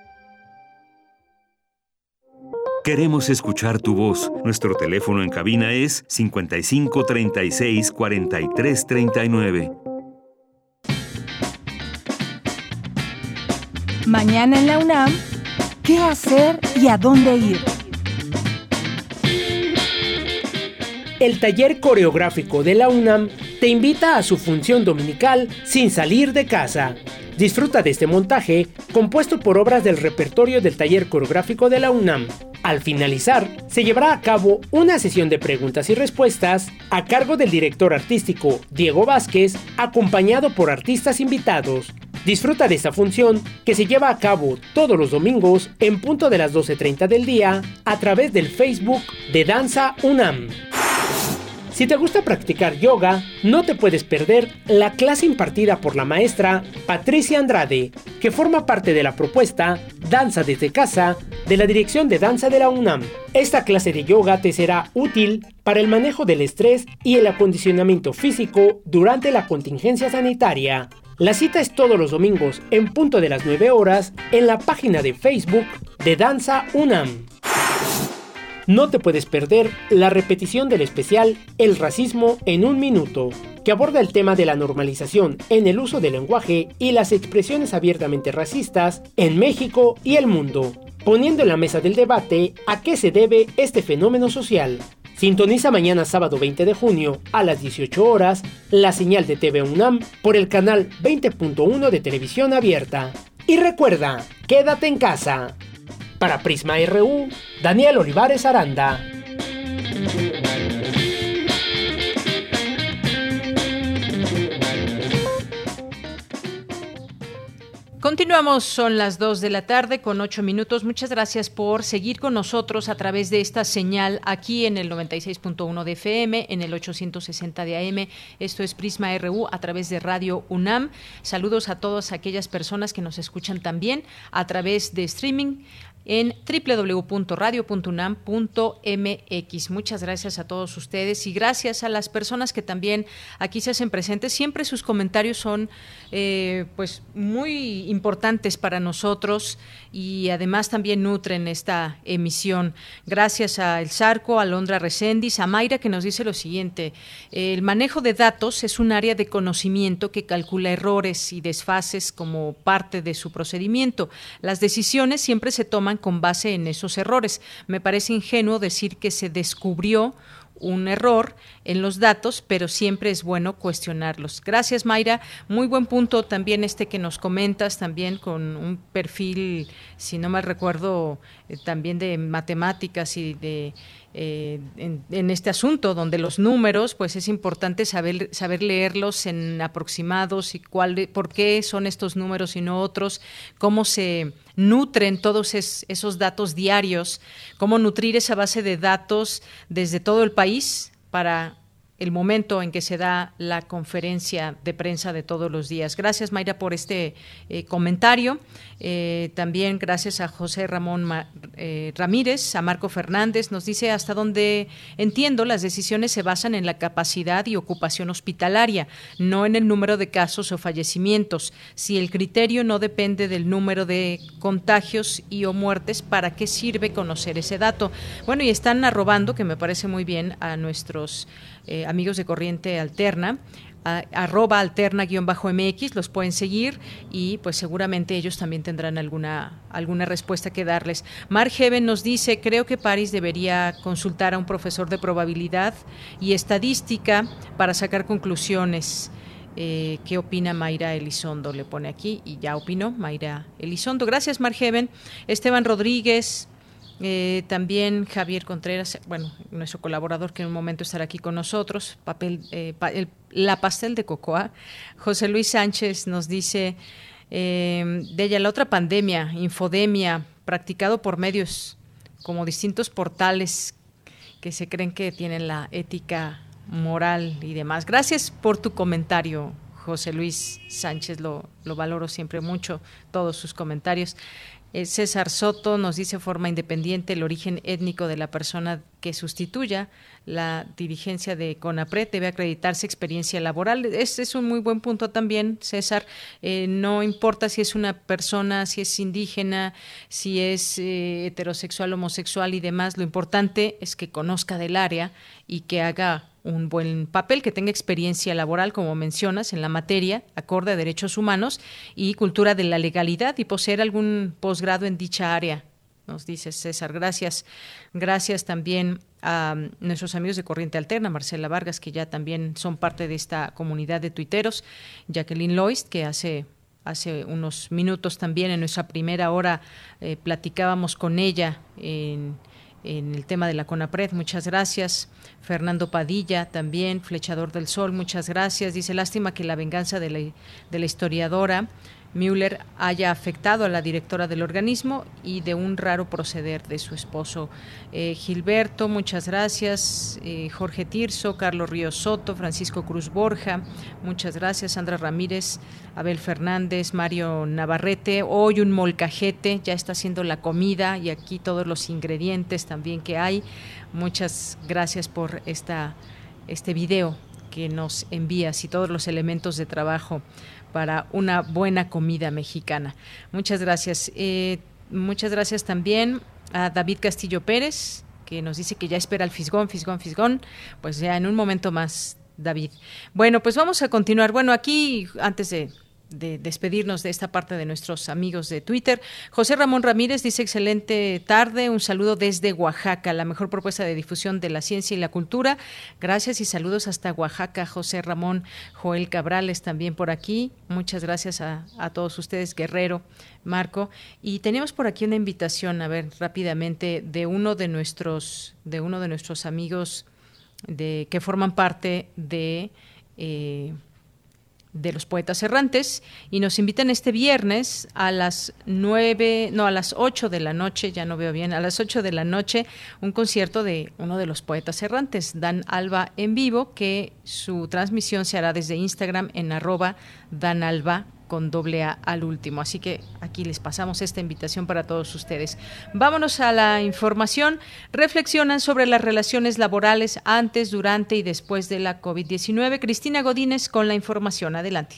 Queremos escuchar tu voz. Nuestro teléfono en cabina es 55 36 43 39. Mañana en la UNAM, ¿qué hacer y a dónde ir? El taller coreográfico de la UNAM te invita a su función dominical sin salir de casa. Disfruta de este montaje compuesto por obras del repertorio del taller coreográfico de la UNAM. Al finalizar, se llevará a cabo una sesión de preguntas y respuestas a cargo del director artístico Diego Vázquez, acompañado por artistas invitados. Disfruta de esta función que se lleva a cabo todos los domingos en punto de las 12.30 del día a través del Facebook de Danza UNAM. Si te gusta practicar yoga, no te puedes perder la clase impartida por la maestra Patricia Andrade, que forma parte de la propuesta Danza desde casa de la Dirección de Danza de la UNAM. Esta clase de yoga te será útil para el manejo del estrés y el acondicionamiento físico durante la contingencia sanitaria. La cita es todos los domingos en punto de las 9 horas en la página de Facebook de Danza UNAM. No te puedes perder la repetición del especial El racismo en un minuto, que aborda el tema de la normalización en el uso del lenguaje y las expresiones abiertamente racistas en México y el mundo, poniendo en la mesa del debate a qué se debe este fenómeno social. Sintoniza mañana sábado 20 de junio a las 18 horas la señal de TV UNAM por el canal 20.1 de televisión abierta. Y recuerda, quédate en casa. Para Prisma RU, Daniel Olivares Aranda. Continuamos, son las 2 de la tarde con 8 minutos. Muchas gracias por seguir con nosotros a través de esta señal aquí en el 96.1 de FM, en el 860 de AM. Esto es Prisma RU a través de Radio UNAM. Saludos a todas aquellas personas que nos escuchan también a través de streaming en www.radio.unam.mx. Muchas gracias a todos ustedes y gracias a las personas que también aquí se hacen presentes. Siempre sus comentarios son eh, pues muy importantes para nosotros y además también nutren esta emisión. Gracias a El Zarco, a Londra Recendis, a Mayra que nos dice lo siguiente, el manejo de datos es un área de conocimiento que calcula errores y desfases como parte de su procedimiento. Las decisiones siempre se toman con base en esos errores. Me parece ingenuo decir que se descubrió un error en los datos, pero siempre es bueno cuestionarlos. Gracias, Mayra. Muy buen punto también este que nos comentas, también con un perfil, si no mal recuerdo, eh, también de matemáticas y de eh, en, este asunto, donde los números, pues es importante saber, saber leerlos en aproximados y cuál, por qué son estos números y no otros, cómo se nutren todos esos datos diarios, cómo nutrir esa base de datos desde todo el país para el momento en que se da la conferencia de prensa de todos los días. Gracias, Mayra, por este eh, comentario. Eh, también gracias a José Ramón eh, Ramírez, a Marco Fernández. Nos dice hasta donde entiendo, las decisiones se basan en la capacidad y ocupación hospitalaria, no en el número de casos o fallecimientos. Si el criterio no depende del número de contagios y o muertes, ¿para qué sirve conocer ese dato? Bueno, y están arrobando, que me parece muy bien, a nuestros eh, amigos de Corriente Alterna, arroba alterna-mx, los pueden seguir y pues seguramente ellos también tendrán alguna, alguna respuesta que darles. Mark Heaven nos dice, creo que París debería consultar a un profesor de probabilidad y estadística para sacar conclusiones. Eh, ¿Qué opina Mayra Elizondo? Le pone aquí y ya opinó Mayra Elizondo. Gracias, Margeven. Esteban Rodríguez, eh, también Javier Contreras, bueno, nuestro colaborador que en un momento estará aquí con nosotros, papel, eh, la pastel de cocoa. José Luis Sánchez nos dice eh, de ella la otra pandemia, infodemia, practicado por medios como distintos portales que se creen que tienen la ética moral y demás. Gracias por tu comentario, José Luis Sánchez, lo, lo valoro siempre mucho, todos sus comentarios. Eh, César Soto nos dice forma independiente el origen étnico de la persona que sustituya la dirigencia de CONAPRED debe acreditarse experiencia laboral. Ese es un muy buen punto también, César. Eh, no importa si es una persona, si es indígena, si es eh, heterosexual, homosexual y demás, lo importante es que conozca del área y que haga un buen papel, que tenga experiencia laboral, como mencionas, en la materia, acorde a derechos humanos y cultura de la legalidad y poseer algún posgrado en dicha área, nos dice César. Gracias. Gracias también a nuestros amigos de Corriente Alterna, Marcela Vargas, que ya también son parte de esta comunidad de tuiteros, Jacqueline Loist, que hace hace unos minutos también en nuestra primera hora eh, platicábamos con ella en en el tema de la CONAPRED. Muchas gracias. Fernando Padilla también, Flechador del Sol, muchas gracias. Dice, lástima que la venganza de la, de la historiadora Müller haya afectado a la directora del organismo y de un raro proceder de su esposo. Eh, Gilberto, muchas gracias. Eh, Jorge Tirso, Carlos Ríos Soto, Francisco Cruz Borja, muchas gracias. Sandra Ramírez, Abel Fernández, Mario Navarrete. Hoy un molcajete, ya está haciendo la comida y aquí todos los ingredientes también que hay. Muchas gracias por esta, este video que nos envías y todos los elementos de trabajo para una buena comida mexicana. Muchas gracias. Eh, muchas gracias también a David Castillo Pérez, que nos dice que ya espera el fisgón, fisgón, fisgón. Pues ya en un momento más, David. Bueno, pues vamos a continuar. Bueno, aquí, antes de de despedirnos de esta parte de nuestros amigos de Twitter. José Ramón Ramírez dice excelente tarde, un saludo desde Oaxaca, la mejor propuesta de difusión de la ciencia y la cultura. Gracias y saludos hasta Oaxaca, José Ramón Joel Cabrales también por aquí. Muchas gracias a, todos ustedes, Guerrero, Marco. Y tenemos por aquí una invitación, a ver, rápidamente, de uno de nuestros, de uno de nuestros amigos de, que forman parte de eh, de los poetas errantes y nos invitan este viernes a las nueve, no, a las ocho de la noche, ya no veo bien, a las ocho de la noche, un concierto de uno de los poetas errantes, Dan Alba en vivo, que su transmisión se hará desde Instagram en arroba Dan Alba con doble A al último. Así que aquí les pasamos esta invitación para todos ustedes. Vámonos a la información. Reflexionan sobre las relaciones laborales antes, durante y después de la COVID-19. Cristina Godínez con la información. Adelante.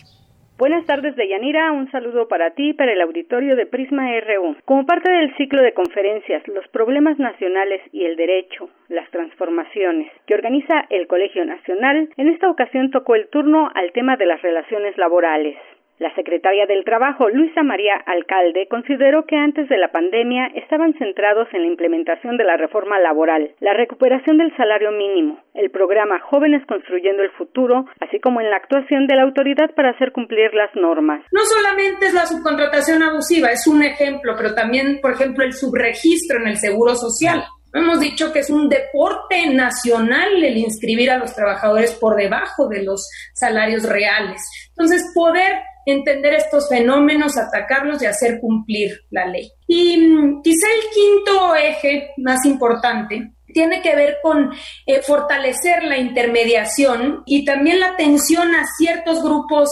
Buenas tardes, Deyanira. Un saludo para ti y para el auditorio de Prisma RU. Como parte del ciclo de conferencias Los problemas nacionales y el derecho, las transformaciones, que organiza el Colegio Nacional, en esta ocasión tocó el turno al tema de las relaciones laborales. La secretaria del Trabajo, Luisa María Alcalde, consideró que antes de la pandemia estaban centrados en la implementación de la reforma laboral, la recuperación del salario mínimo, el programa Jóvenes Construyendo el Futuro, así como en la actuación de la autoridad para hacer cumplir las normas. No solamente es la subcontratación abusiva, es un ejemplo, pero también, por ejemplo, el subregistro en el Seguro Social. Hemos dicho que es un deporte nacional el inscribir a los trabajadores por debajo de los salarios reales. Entonces, poder entender estos fenómenos, atacarlos y hacer cumplir la ley. Y mm, quizá el quinto eje más importante tiene que ver con eh, fortalecer la intermediación y también la atención a ciertos grupos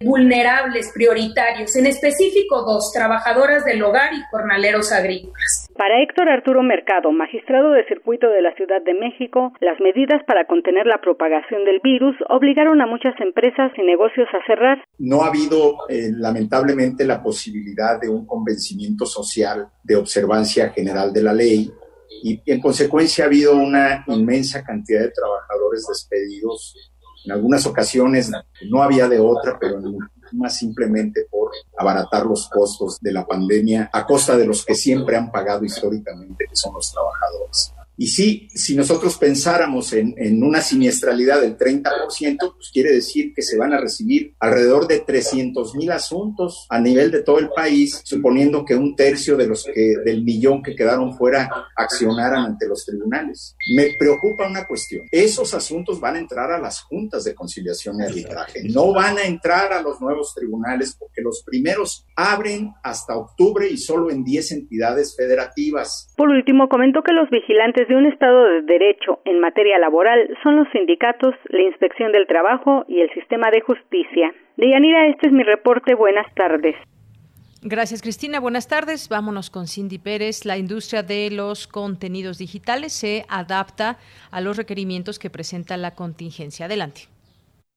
vulnerables, prioritarios, en específico dos, trabajadoras del hogar y jornaleros agrícolas. Para Héctor Arturo Mercado, magistrado de circuito de la Ciudad de México, las medidas para contener la propagación del virus obligaron a muchas empresas y negocios a cerrar. No ha habido, eh, lamentablemente, la posibilidad de un convencimiento social de observancia general de la ley y en consecuencia ha habido una inmensa cantidad de trabajadores despedidos en algunas ocasiones no había de otra, pero más simplemente por abaratar los costos de la pandemia a costa de los que siempre han pagado históricamente, que son los trabajadores. Y sí, si nosotros pensáramos en, en, una siniestralidad del 30%, pues quiere decir que se van a recibir alrededor de 300 mil asuntos a nivel de todo el país, suponiendo que un tercio de los que, del millón que quedaron fuera accionaran ante los tribunales. Me preocupa una cuestión. Esos asuntos van a entrar a las juntas de conciliación y arbitraje. No van a entrar a los nuevos tribunales porque los primeros abren hasta octubre y solo en 10 entidades federativas. Por último, comentó que los vigilantes de un Estado de Derecho en materia laboral son los sindicatos, la Inspección del Trabajo y el sistema de justicia. Deyanira, este es mi reporte. Buenas tardes. Gracias, Cristina. Buenas tardes. Vámonos con Cindy Pérez. La industria de los contenidos digitales se adapta a los requerimientos que presenta la contingencia. Adelante.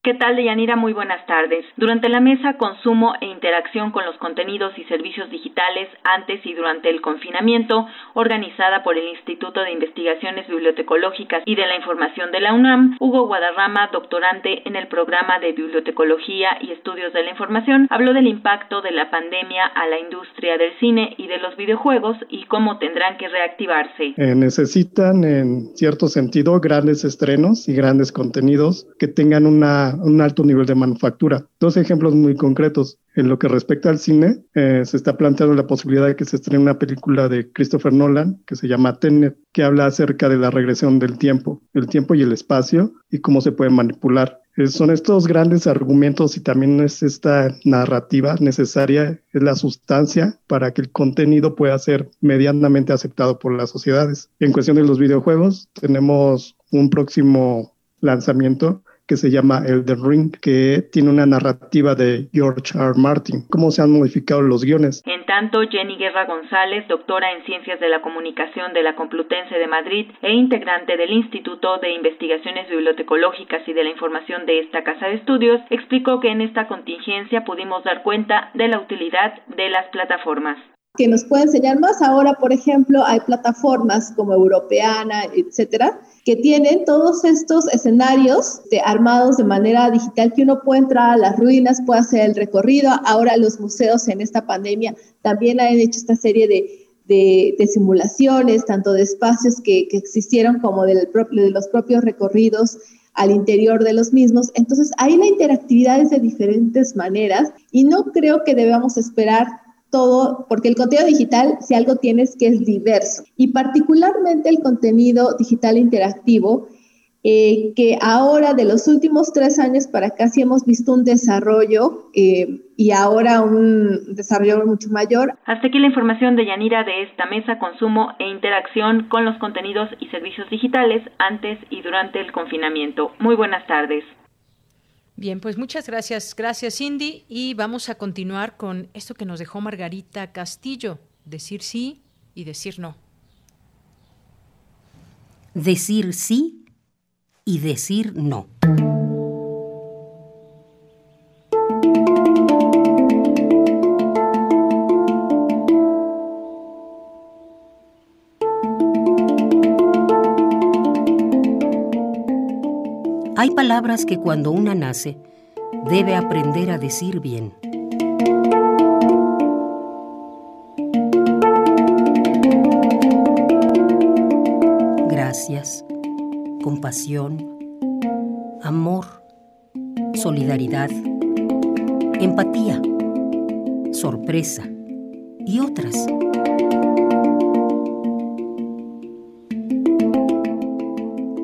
¿Qué tal, Deyanira? Muy buenas tardes. Durante la mesa Consumo e Interacción con los Contenidos y Servicios Digitales antes y durante el confinamiento, organizada por el Instituto de Investigaciones Bibliotecológicas y de la Información de la UNAM, Hugo Guadarrama, doctorante en el programa de Bibliotecología y Estudios de la Información, habló del impacto de la pandemia a la industria del cine y de los videojuegos y cómo tendrán que reactivarse. Eh, necesitan, en cierto sentido, grandes estrenos y grandes contenidos que tengan una un alto nivel de manufactura. Dos ejemplos muy concretos. En lo que respecta al cine, eh, se está planteando la posibilidad de que se estrene una película de Christopher Nolan que se llama Tenet, que habla acerca de la regresión del tiempo, el tiempo y el espacio y cómo se puede manipular. Son estos grandes argumentos y también es esta narrativa necesaria, es la sustancia para que el contenido pueda ser medianamente aceptado por las sociedades. En cuestión de los videojuegos, tenemos un próximo lanzamiento que se llama Elden Ring, que tiene una narrativa de George R. Martin. ¿Cómo se han modificado los guiones? En tanto, Jenny Guerra González, doctora en Ciencias de la Comunicación de la Complutense de Madrid e integrante del Instituto de Investigaciones Bibliotecológicas y de la Información de esta Casa de Estudios, explicó que en esta contingencia pudimos dar cuenta de la utilidad de las plataformas que nos puede enseñar más. Ahora, por ejemplo, hay plataformas como Europeana, etcétera, que tienen todos estos escenarios de, armados de manera digital que uno puede entrar a las ruinas, puede hacer el recorrido. Ahora los museos en esta pandemia también han hecho esta serie de, de, simulaciones, tanto de espacios que, que existieron como del de los propios recorridos al interior de los mismos. Entonces, ahí la interactividad de diferentes maneras y no creo que debamos esperar todo, porque el contenido digital, si algo tienes que es diverso, y particularmente el contenido digital interactivo, eh, que ahora de los últimos tres años para acá sí hemos visto un desarrollo eh, y ahora un desarrollo mucho mayor. Hasta aquí la información de Yanira de esta mesa, consumo e interacción con los contenidos y servicios digitales antes y durante el confinamiento. Muy buenas tardes. Bien, pues muchas gracias, gracias Cindy y vamos a continuar con esto que nos dejó Margarita Castillo, decir sí y decir no. Decir sí y decir no. Palabras que cuando una nace debe aprender a decir bien. Gracias, compasión, amor, solidaridad, empatía, sorpresa y otras.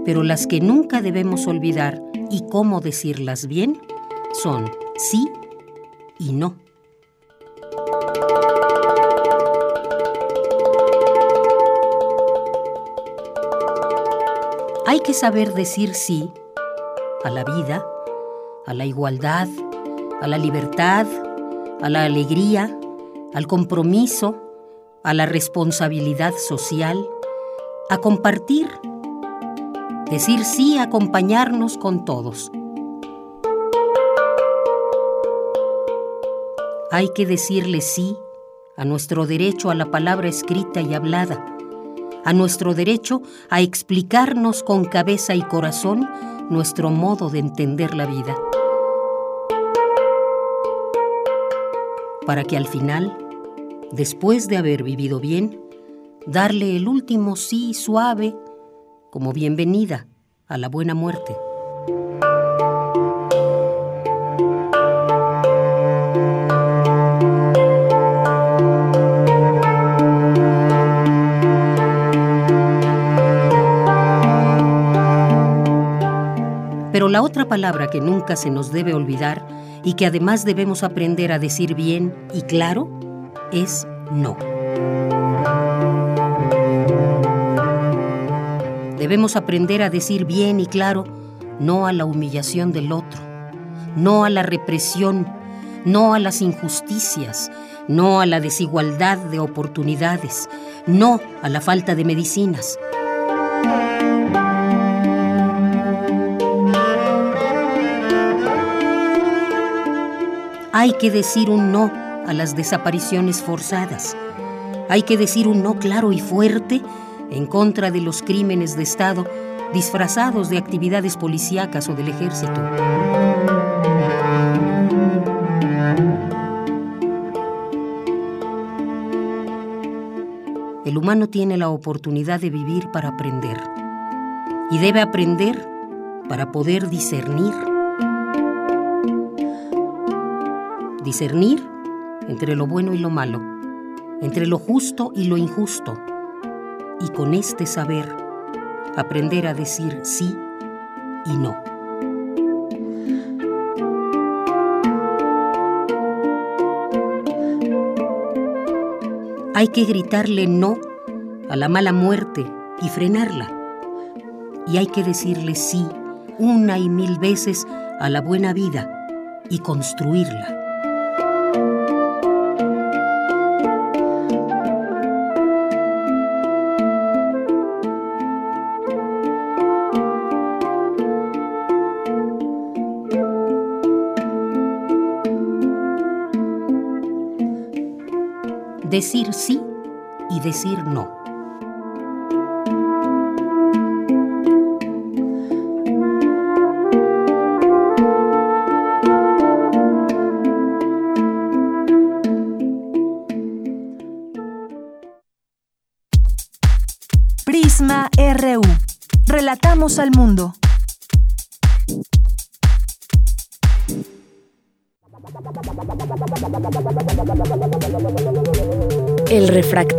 pero las que nunca debemos olvidar y cómo decirlas bien son sí y no. Hay que saber decir sí a la vida, a la igualdad, a la libertad, a la alegría, al compromiso, a la responsabilidad social, a compartir decir sí, acompañarnos con todos. Hay que decirle sí a nuestro derecho a la palabra escrita y hablada, a nuestro derecho a explicarnos con cabeza y corazón nuestro modo de entender la vida. Para que al final, después de haber vivido bien, darle el último sí suave como bienvenida a la buena muerte. Pero la otra palabra que nunca se nos debe olvidar y que además debemos aprender a decir bien y claro es no. Debemos aprender a decir bien y claro no a la humillación del otro, no a la represión, no a las injusticias, no a la desigualdad de oportunidades, no a la falta de medicinas. Hay que decir un no a las desapariciones forzadas. Hay que decir un no claro y fuerte en contra de los crímenes de Estado disfrazados de actividades policíacas o del ejército. El humano tiene la oportunidad de vivir para aprender y debe aprender para poder discernir. Discernir entre lo bueno y lo malo, entre lo justo y lo injusto y con este saber aprender a decir sí y no. Hay que gritarle no a la mala muerte y frenarla. Y hay que decirle sí una y mil veces a la buena vida y construirla. Decir sí y decir no. Prisma RU. Relatamos al mundo.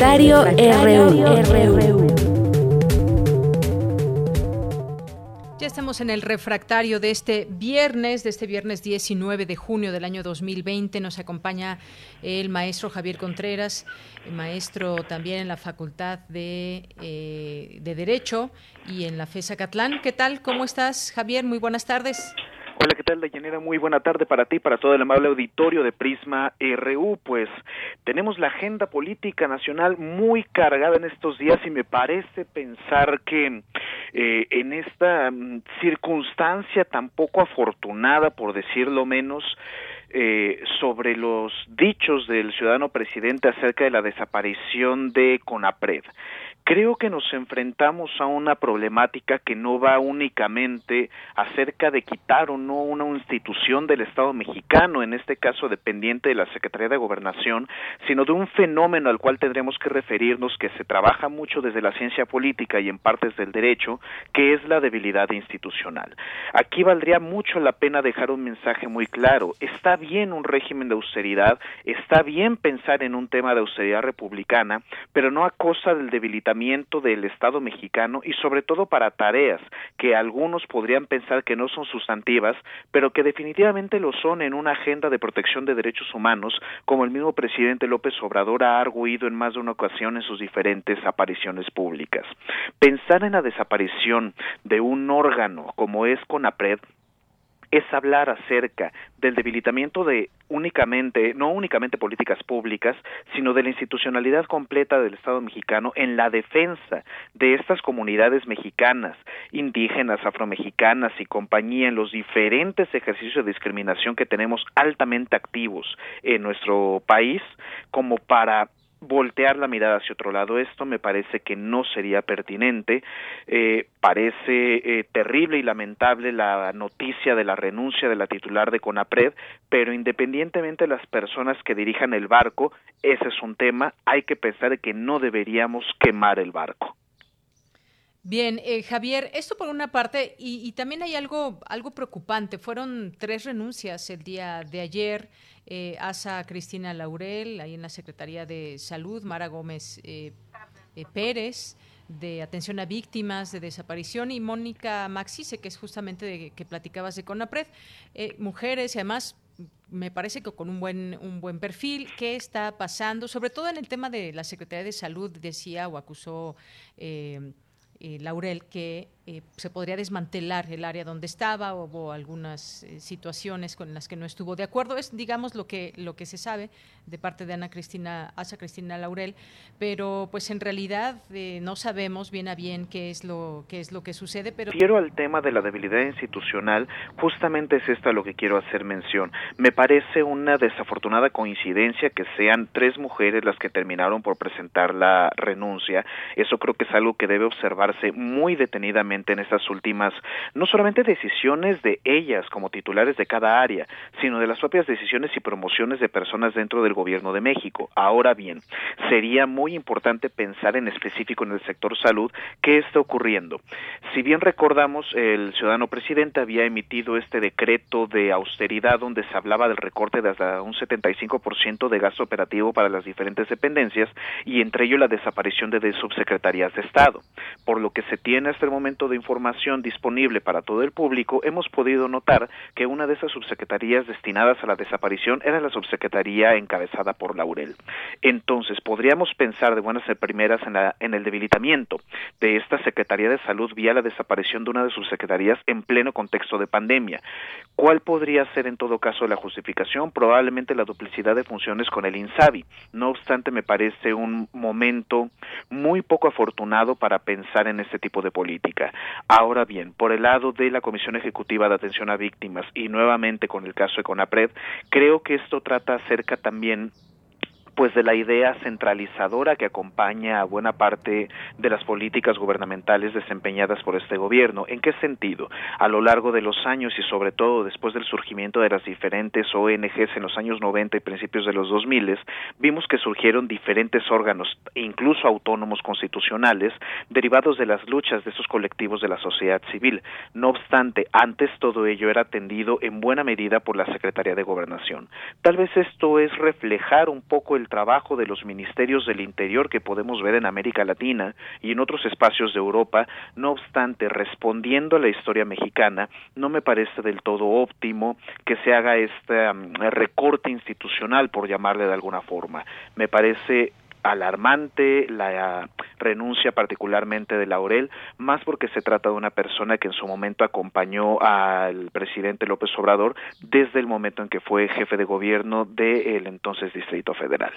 RU. Ya estamos en el refractario de este viernes, de este viernes 19 de junio del año 2020. Nos acompaña el maestro Javier Contreras, maestro también en la Facultad de, eh, de Derecho y en la FESA Catlán. ¿Qué tal? ¿Cómo estás, Javier? Muy buenas tardes. Hola, ¿qué tal, Dayanera? Muy buena tarde para ti, para todo el amable auditorio de Prisma RU. Pues tenemos la agenda política nacional muy cargada en estos días y me parece pensar que eh, en esta mm, circunstancia tan poco afortunada, por decirlo menos, eh, sobre los dichos del ciudadano presidente acerca de la desaparición de CONAPRED creo que nos enfrentamos a una problemática que no va únicamente acerca de quitar o no una institución del Estado mexicano, en este caso dependiente de la Secretaría de Gobernación, sino de un fenómeno al cual tendremos que referirnos que se trabaja mucho desde la ciencia política y en partes del derecho, que es la debilidad institucional. Aquí valdría mucho la pena dejar un mensaje muy claro. Está bien un régimen de austeridad, está bien pensar en un tema de austeridad republicana, pero no a costa del debilitamiento del Estado mexicano y sobre todo para tareas que algunos podrían pensar que no son sustantivas, pero que definitivamente lo son en una agenda de protección de derechos humanos, como el mismo presidente López Obrador ha arguido en más de una ocasión en sus diferentes apariciones públicas. Pensar en la desaparición de un órgano como es CONAPRED es hablar acerca del debilitamiento de únicamente, no únicamente políticas públicas, sino de la institucionalidad completa del Estado mexicano en la defensa de estas comunidades mexicanas, indígenas, afromexicanas y compañía en los diferentes ejercicios de discriminación que tenemos altamente activos en nuestro país, como para voltear la mirada hacia otro lado. Esto me parece que no sería pertinente. Eh, parece eh, terrible y lamentable la noticia de la renuncia de la titular de CONAPRED, pero independientemente de las personas que dirijan el barco, ese es un tema. Hay que pensar que no deberíamos quemar el barco. Bien, eh, Javier, esto por una parte, y, y, también hay algo, algo preocupante. Fueron tres renuncias el día de ayer eh, Asa Cristina Laurel, ahí en la Secretaría de Salud, Mara Gómez eh, eh, Pérez de atención a víctimas de desaparición y Mónica Maxice, que es justamente de que platicabas de CONAPRED, eh, mujeres y además me parece que con un buen un buen perfil qué está pasando sobre todo en el tema de la Secretaría de Salud decía o acusó Laurel que eh, se podría desmantelar el área donde estaba, hubo algunas eh, situaciones con las que no estuvo de acuerdo, es digamos lo que lo que se sabe de parte de Ana Cristina, Asa Cristina Laurel, pero pues en realidad eh, no sabemos bien a bien qué es lo qué es lo que sucede, pero quiero al tema de la debilidad institucional, justamente es esto a lo que quiero hacer mención. Me parece una desafortunada coincidencia que sean tres mujeres las que terminaron por presentar la renuncia. Eso creo que es algo que debe observarse muy detenidamente en estas últimas, no solamente decisiones de ellas como titulares de cada área, sino de las propias decisiones y promociones de personas dentro del gobierno de México. Ahora bien, sería muy importante pensar en específico en el sector salud qué está ocurriendo. Si bien recordamos, el ciudadano presidente había emitido este decreto de austeridad donde se hablaba del recorte de hasta un 75% de gasto operativo para las diferentes dependencias y entre ello la desaparición de subsecretarías de Estado. Por lo que se tiene hasta el momento de información disponible para todo el público, hemos podido notar que una de esas subsecretarías destinadas a la desaparición era la subsecretaría encabezada por Laurel. Entonces, podríamos pensar de buenas primeras en, la, en el debilitamiento de esta Secretaría de Salud vía la desaparición de una de sus secretarías en pleno contexto de pandemia. ¿Cuál podría ser en todo caso la justificación? Probablemente la duplicidad de funciones con el INSABI. No obstante, me parece un momento muy poco afortunado para pensar en este tipo de política. Ahora bien, por el lado de la Comisión Ejecutiva de Atención a Víctimas y nuevamente con el caso de CONAPRED, creo que esto trata acerca también pues de la idea centralizadora que acompaña a buena parte de las políticas gubernamentales desempeñadas por este gobierno. ¿En qué sentido? A lo largo de los años y sobre todo después del surgimiento de las diferentes ONGs en los años 90 y principios de los 2000, vimos que surgieron diferentes órganos, incluso autónomos constitucionales, derivados de las luchas de esos colectivos de la sociedad civil. No obstante, antes todo ello era atendido en buena medida por la Secretaría de Gobernación. Tal vez esto es reflejar un poco el trabajo de los ministerios del Interior que podemos ver en América Latina y en otros espacios de Europa, no obstante, respondiendo a la historia mexicana, no me parece del todo óptimo que se haga este um, recorte institucional, por llamarle de alguna forma. Me parece alarmante la renuncia particularmente de Laurel, más porque se trata de una persona que en su momento acompañó al presidente López Obrador desde el momento en que fue jefe de gobierno del entonces Distrito Federal.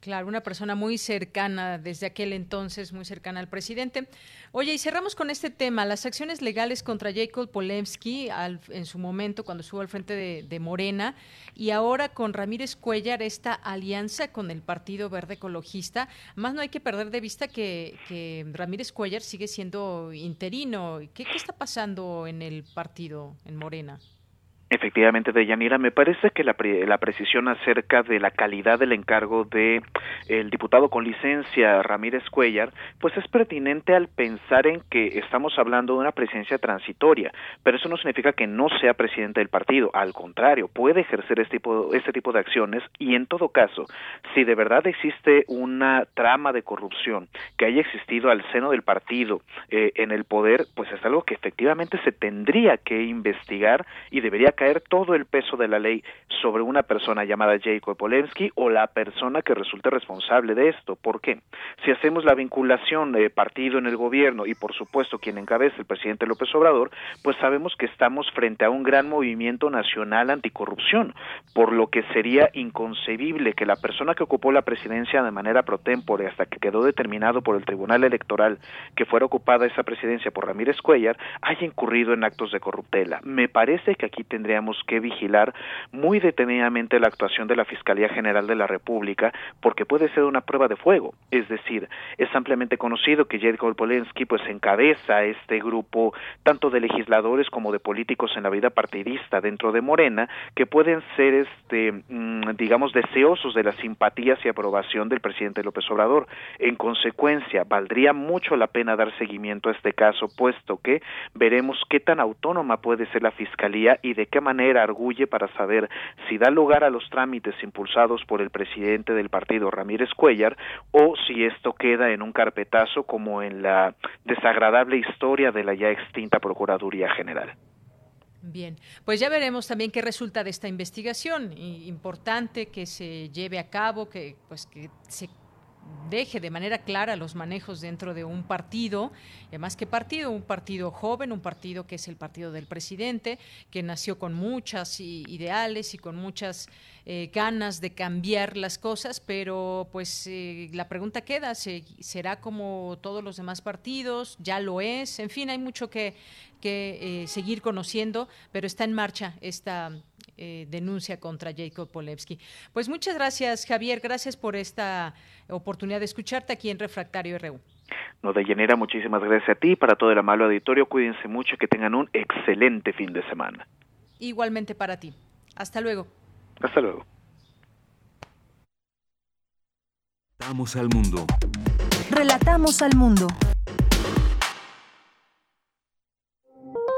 Claro, una persona muy cercana desde aquel entonces, muy cercana al presidente. Oye, y cerramos con este tema, las acciones legales contra Jacob Polemski en su momento cuando estuvo al frente de, Morena y ahora con Ramírez Cuellar esta alianza con el Partido Verde Ecologista. Más no hay que perder de vista que, Ramírez Cuellar sigue siendo interino. ¿Qué, ¿Qué está pasando en el partido, en Morena? Efectivamente, Deyanira, me parece que la, la, precisión acerca de la calidad del encargo de el diputado con licencia Ramírez Cuellar, pues es pertinente al pensar en que estamos hablando de una presidencia transitoria, pero eso no significa que no sea presidente del partido, al contrario, puede ejercer este tipo, este tipo de acciones y en todo caso, si de verdad existe una trama de corrupción que haya existido al seno del partido eh, en el poder, pues es algo que efectivamente se tendría que investigar y debería caer todo el peso de la ley sobre una persona llamada Jacob Polensky o la persona que resulte responsable de esto. ¿Por qué? Si hacemos la vinculación de partido en el gobierno y por supuesto quien encabeza el presidente López Obrador, pues sabemos que estamos frente a un gran movimiento nacional anticorrupción, por lo que sería inconcebible que la persona que ocupó la presidencia de manera pro tempore hasta que quedó determinado por el Tribunal Electoral que fuera ocupada esa presidencia por Ramírez Cuellar haya incurrido en actos de corruptela. Me parece que aquí tendría tendríamos que vigilar muy detenidamente la actuación de la Fiscalía General de la República porque puede ser una prueba de fuego. Es decir, es ampliamente conocido que Jerko Polensky pues encabeza este grupo tanto de legisladores como de políticos en la vida partidista dentro de Morena que pueden ser este mm, digamos deseosos de las simpatías y aprobación del presidente López Obrador. En consecuencia, valdría mucho la pena dar seguimiento a este caso puesto que veremos qué tan autónoma puede ser la Fiscalía y de qué manera arguye para saber si da lugar a los trámites impulsados por el presidente del partido Ramírez Cuellar o si esto queda en un carpetazo como en la desagradable historia de la ya extinta Procuraduría General. Bien, pues ya veremos también qué resulta de esta investigación. Importante que se lleve a cabo, que pues que se deje de manera clara los manejos dentro de un partido, además que partido, un partido joven, un partido que es el partido del presidente, que nació con muchas ideales y con muchas eh, ganas de cambiar las cosas, pero pues eh, la pregunta queda, ¿será como todos los demás partidos? ¿Ya lo es? En fin, hay mucho que, que eh, seguir conociendo, pero está en marcha esta eh, denuncia contra Jacob Polewski. Pues muchas gracias, Javier. Gracias por esta oportunidad de escucharte aquí en Refractario RU. No, de llenera, muchísimas gracias a ti, para todo el amable auditorio. Cuídense mucho, que tengan un excelente fin de semana. Igualmente para ti. Hasta luego. Hasta luego. Relatamos al mundo. Relatamos al mundo.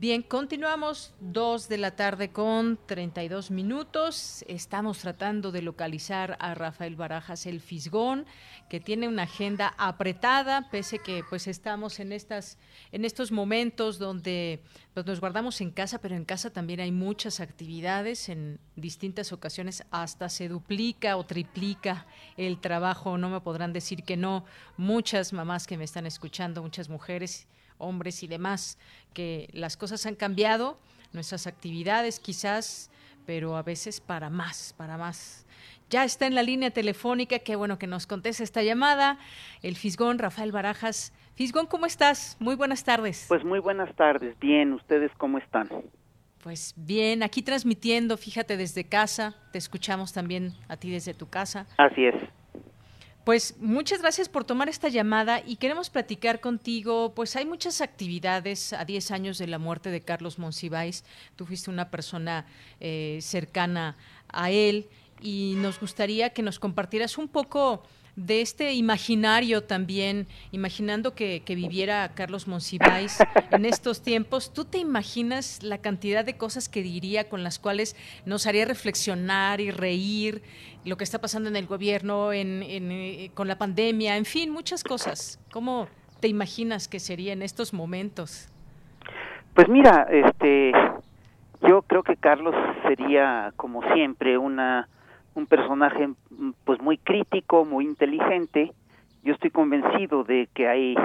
Bien, continuamos dos de la tarde con 32 minutos. Estamos tratando de localizar a Rafael Barajas el Fisgón, que tiene una agenda apretada, pese que pues estamos en estas en estos momentos donde pues, nos guardamos en casa, pero en casa también hay muchas actividades en distintas ocasiones hasta se duplica o triplica el trabajo, no me podrán decir que no. Muchas mamás que me están escuchando, muchas mujeres hombres y demás, que las cosas han cambiado, nuestras actividades quizás, pero a veces para más, para más. Ya está en la línea telefónica, qué bueno que nos conteste esta llamada, el Fisgón Rafael Barajas. Fisgón, ¿cómo estás? Muy buenas tardes. Pues muy buenas tardes, bien, ¿ustedes cómo están? Pues bien, aquí transmitiendo, fíjate desde casa, te escuchamos también a ti desde tu casa. Así es. Pues muchas gracias por tomar esta llamada y queremos platicar contigo. Pues hay muchas actividades a 10 años de la muerte de Carlos Monsiváis. Tú fuiste una persona eh, cercana a él y nos gustaría que nos compartieras un poco de este imaginario también, imaginando que, viviera Carlos Monsiváis en estos tiempos, ¿tú te imaginas la cantidad de cosas que diría con las cuales nos haría reflexionar y reír lo que está pasando en el gobierno, en, eh, con la pandemia, en fin, muchas cosas? ¿Cómo te imaginas que sería en estos momentos? Pues mira, este, yo creo que Carlos sería, como siempre, una un personaje pues muy crítico, muy inteligente. Yo estoy convencido de que hay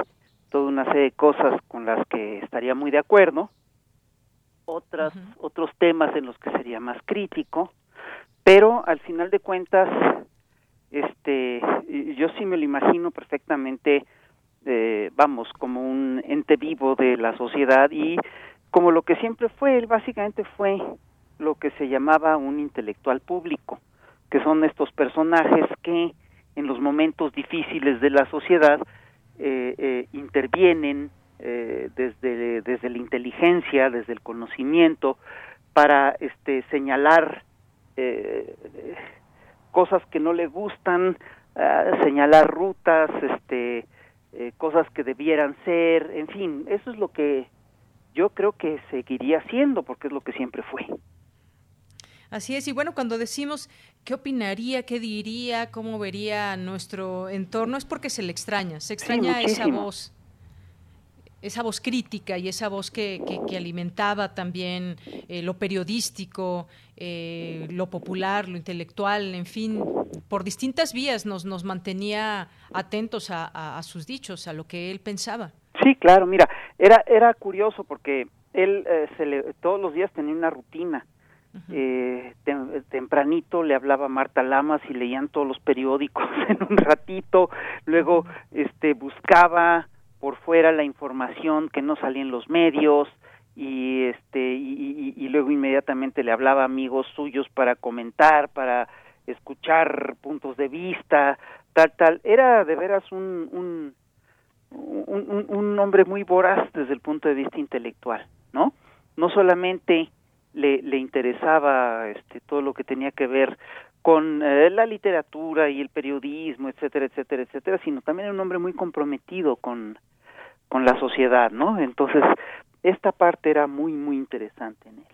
toda una serie de cosas con las que estaría muy de acuerdo, otras otros temas en los que sería más crítico, pero al final de cuentas este yo sí me lo imagino perfectamente eh, vamos como un ente vivo de la sociedad y como lo que siempre fue él básicamente fue lo que se llamaba un intelectual público que son estos personajes que en los momentos difíciles de la sociedad eh, eh, intervienen eh, desde, desde la inteligencia, desde el conocimiento, para este, señalar cosas que no le gustan, señalar rutas, este, cosas que debieran ser, en fin, eso es lo que yo creo que seguiría siendo, porque es lo que siempre fue. Así es, y bueno, cuando decimos qué opinaría, qué diría, cómo vería nuestro entorno, es porque se le extraña, se extraña esa voz, esa voz crítica y esa voz que, que, alimentaba también eh, lo periodístico, eh, lo popular, lo intelectual, en fin, por distintas vías nos, nos mantenía atentos a, sus dichos, a lo que él pensaba. Sí, claro, mira, era, era curioso porque él eh, se le, todos los días tenía una rutina eh, tempranito le hablaba Marta Lamas y leían todos los periódicos en un ratito, luego este buscaba por fuera la información que no salía en los medios y este y, y, luego inmediatamente le hablaba a amigos suyos para comentar, para escuchar puntos de vista, tal tal, era de veras un un, un, un hombre muy voraz desde el punto de vista intelectual, ¿no? No solamente le, le interesaba este, todo lo que tenía que ver con eh, la literatura y el periodismo, etcétera, etcétera, etcétera, sino también era un hombre muy comprometido con, con la sociedad, ¿no? Entonces, esta parte era muy, muy interesante en él.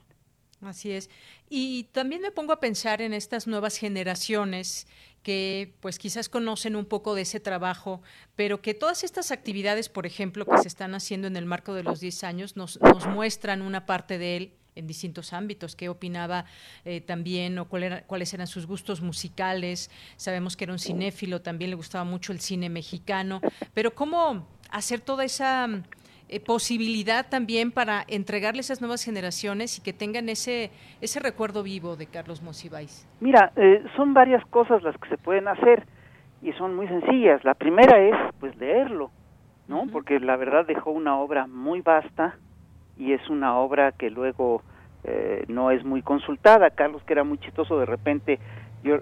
Así es. Y también me pongo a pensar en estas nuevas generaciones que pues quizás conocen un poco de ese trabajo, pero que todas estas actividades, por ejemplo, que se están haciendo en el marco de los 10 años, nos, nos muestran una parte de él en distintos ámbitos, qué opinaba eh, también o cuáles eran sus gustos musicales. Sabemos que era un cinéfilo, también le gustaba mucho el cine mexicano, pero cómo hacer toda esa eh, posibilidad también para entregarle a esas nuevas generaciones y que tengan ese ese recuerdo vivo de Carlos Monsiváis. Mira, eh, son varias cosas las que se pueden hacer y son muy sencillas. La primera es pues leerlo, ¿no? Porque la verdad dejó una obra muy vasta y es una obra que luego eh, no es muy consultada. Carlos, que era muy chistoso, de repente, yo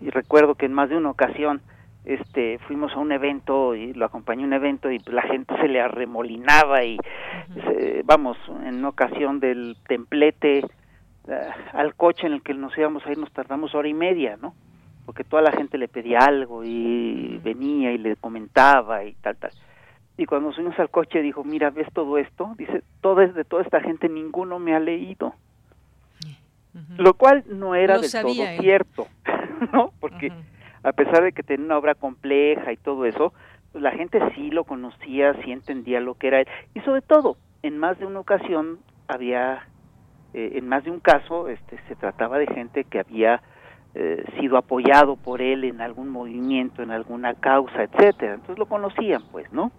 y recuerdo que en más de una ocasión este fuimos a un evento y lo acompañó a un evento y la gente se le arremolinaba y vamos en una ocasión del templete eh, al coche en el que nos íbamos a ir nos tardamos hora y media no porque toda la gente le pedía algo y venía y le comentaba y tal tal y cuando subimos al coche dijo, mira, ¿ves todo esto? Dice, todo es de toda esta gente, ninguno me ha leído. Lo cual no era del todo cierto, ¿no? Porque a pesar de que tenía una obra compleja y todo eso, pues la gente sí lo conocía, sí entendía lo que era él. Y sobre todo, en más de una ocasión había, eh, en más de un caso, este, se trataba de gente que había eh, sido apoyado por él en algún movimiento, en alguna causa, etcétera. Entonces lo conocían, pues, ¿no?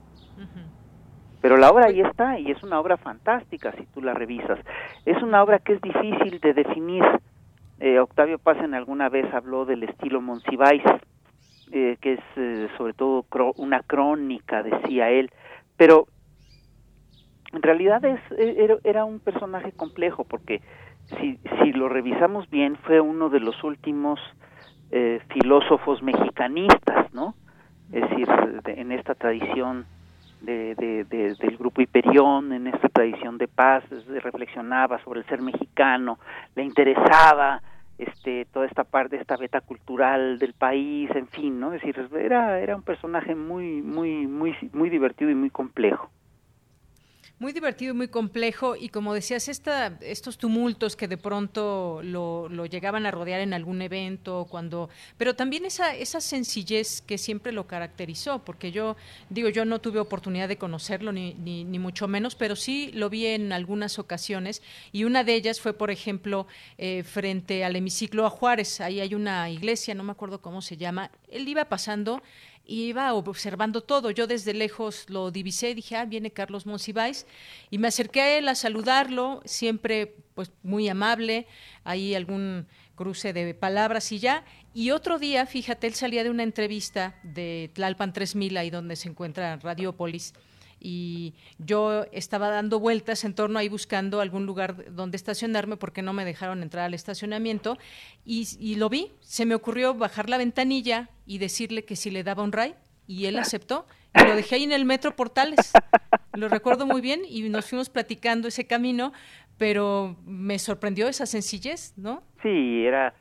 Pero la obra ahí está y es una obra fantástica si tú la revisas. Es una obra que es difícil de definir. Eh, Octavio Paz en alguna vez habló del estilo Monsiváis, eh, que es eh, sobre todo una crónica, decía él, pero en realidad es, era, era, un personaje complejo porque si, si lo revisamos bien fue uno de los últimos filósofos mexicanistas, ¿no? Es decir, en esta tradición de, de, del grupo Hiperión, en esta tradición de paz, reflexionaba sobre el ser mexicano, le interesaba este toda esta parte esta beta cultural del país en fin no es decir era era un personaje muy muy muy muy divertido y muy complejo muy divertido y muy complejo y como decías, esta, estos tumultos que de pronto lo, lo, llegaban a rodear en algún evento, cuando, pero también esa, esa sencillez que siempre lo caracterizó, porque yo digo, yo no tuve oportunidad de conocerlo ni, ni, ni mucho menos, pero sí lo vi en algunas ocasiones y una de ellas fue, por ejemplo, eh, frente al hemiciclo a Juárez, ahí hay una iglesia, no me acuerdo cómo se llama, él iba pasando iba observando todo. Yo desde lejos lo divisé, dije, ah, viene Carlos Monsiváis, y me acerqué a él a saludarlo, siempre pues muy amable, ahí algún cruce de palabras y ya. Y otro día, fíjate, él salía de una entrevista de Tlalpan 3000, ahí donde se encuentra Radiópolis, y yo estaba dando vueltas en torno ahí buscando algún lugar donde estacionarme porque no me dejaron entrar al estacionamiento y, lo vi, se me ocurrió bajar la ventanilla y decirle que si le daba un ray y él aceptó y lo dejé ahí en el metro Portales. Lo recuerdo muy bien y nos fuimos platicando ese camino, pero me sorprendió esa sencillez, ¿no? Sí, era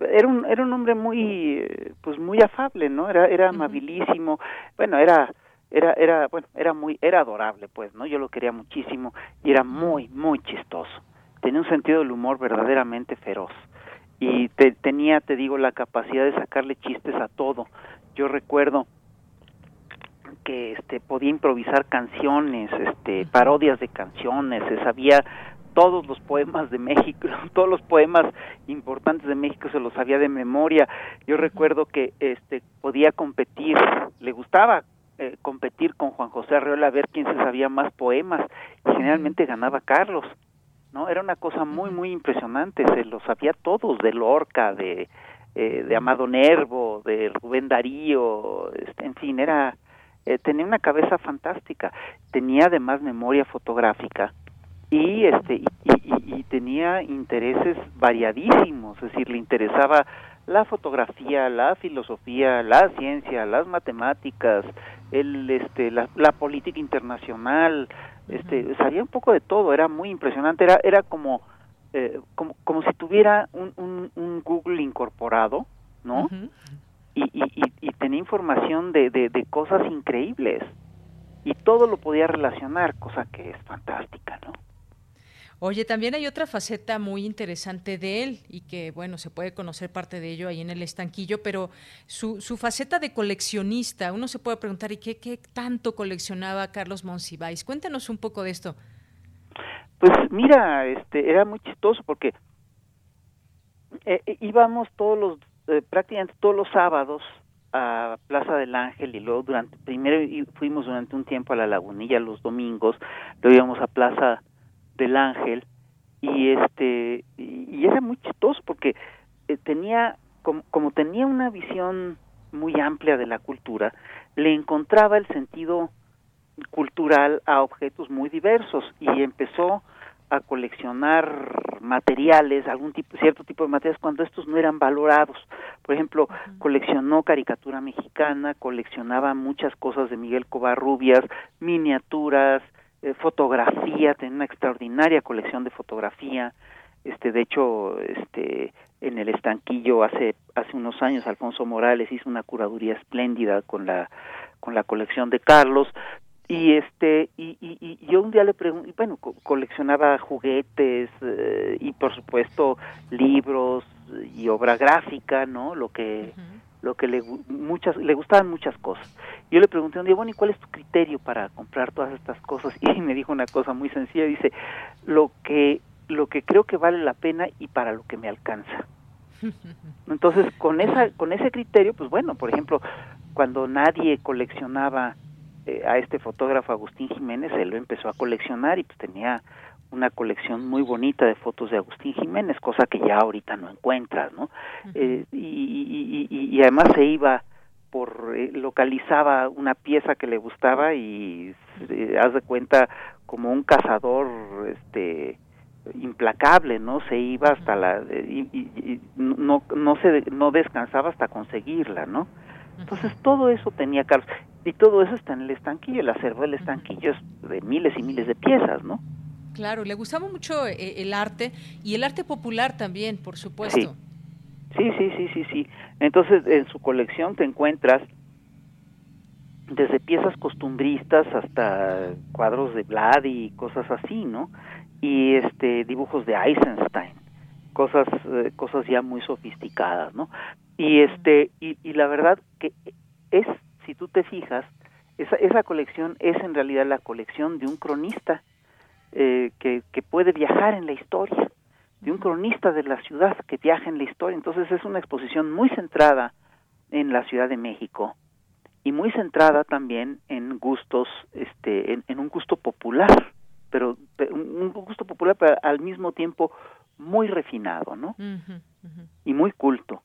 era un era un hombre muy pues muy afable, ¿no? Era era amabilísimo. Bueno, era era era bueno era muy era adorable pues no yo lo quería muchísimo y era muy muy chistoso. Tenía un sentido del humor verdaderamente feroz. Y tenía te digo la capacidad de sacarle chistes a todo. Yo recuerdo que este podía improvisar canciones este parodias de canciones se sabía todos los poemas de México, todos los poemas importantes de México se los sabía de memoria. Yo recuerdo que este podía competir, le gustaba eh, competir con Juan José Arreola a ver quién se sabía más poemas. Y generalmente ganaba Carlos no era una cosa muy muy impresionante. Se lo sabía todos de Lorca de eh, de Amado Nervo de Rubén Darío este, en fin era eh, tenía una cabeza fantástica. Tenía además memoria fotográfica y este y, y tenía intereses variadísimos es decir le interesaba la fotografía, la filosofía, la ciencia, las matemáticas, el, este, la, política internacional, este, sabía un poco de todo, era muy impresionante, era, era como, eh, como, como si tuviera un, un, un Google incorporado, ¿no? y, y, y, tenía información de, de, de cosas increíbles y todo lo podía relacionar, cosa que es fantástica, ¿no? Oye, también hay otra faceta muy interesante de él y que, bueno, se puede conocer parte de ello ahí en el estanquillo, pero su, su faceta de coleccionista, uno se puede preguntar, ¿y qué, qué tanto coleccionaba Carlos Monsiváis? Cuéntanos un poco de esto. Pues mira, este, era muy chistoso porque eh, eh, íbamos todos los, eh, prácticamente todos los sábados a Plaza del Ángel y luego durante, primero fuimos durante un tiempo a la Lagunilla los domingos, luego íbamos a Plaza del ángel y este y era muy chistoso porque eh, tenía como, como tenía una visión muy amplia de la cultura le encontraba el sentido cultural a objetos muy diversos y empezó a coleccionar materiales, algún tipo, cierto tipo de materiales cuando estos no eran valorados. Por ejemplo, coleccionó caricatura mexicana, coleccionaba muchas cosas de Miguel Covarrubias, miniaturas, eh, fotografía, tiene una extraordinaria colección de fotografía. Este, de hecho, este, en el estanquillo hace hace unos años Alfonso Morales hizo una curaduría espléndida con la con la colección de Carlos Y este y, y, yo un día le pregunté, bueno, coleccionaba juguetes eh, y por supuesto libros y obra gráfica, ¿no? Lo que lo que le muchas le gustaban muchas cosas. Yo le pregunté un día, bueno, ¿y cuál es tu criterio para comprar todas estas cosas? Y me dijo una cosa muy sencilla, dice, lo que lo que creo que vale la pena y para lo que me alcanza. Entonces, con esa con ese criterio, pues bueno, por ejemplo, cuando nadie coleccionaba eh, a este fotógrafo Agustín Jiménez, él lo empezó a coleccionar y pues tenía una colección muy bonita de fotos de Agustín Jiménez, cosa que ya ahorita no encuentras, ¿no? Eh, y, y, además se iba por eh, localizaba una pieza que le gustaba y haz de cuenta como un cazador este implacable no se iba hasta la y, no no se no descansaba hasta conseguirla no entonces todo eso tenía Carlos y todo eso está en el estanquillo el acervo del estanquillo es de miles y miles de piezas no Claro, le gustaba mucho eh, el arte y el arte popular también, por supuesto. Sí, sí, sí, sí, sí. Entonces, en su colección te encuentras desde piezas costumbristas hasta cuadros de Vlad y cosas así, ¿no? Y este dibujos de Eisenstein, cosas eh, cosas ya muy sofisticadas, ¿no? Y este y, la verdad que es si tú te fijas, esa esa colección es en realidad la colección de un cronista eh, que, que puede viajar en la historia, de un cronista de la ciudad que viaja en la historia. Entonces es una exposición muy centrada en la Ciudad de México y muy centrada también en gustos, este, en, un gusto popular, pero un gusto popular, pero al mismo tiempo muy refinado, ¿no? Y muy culto.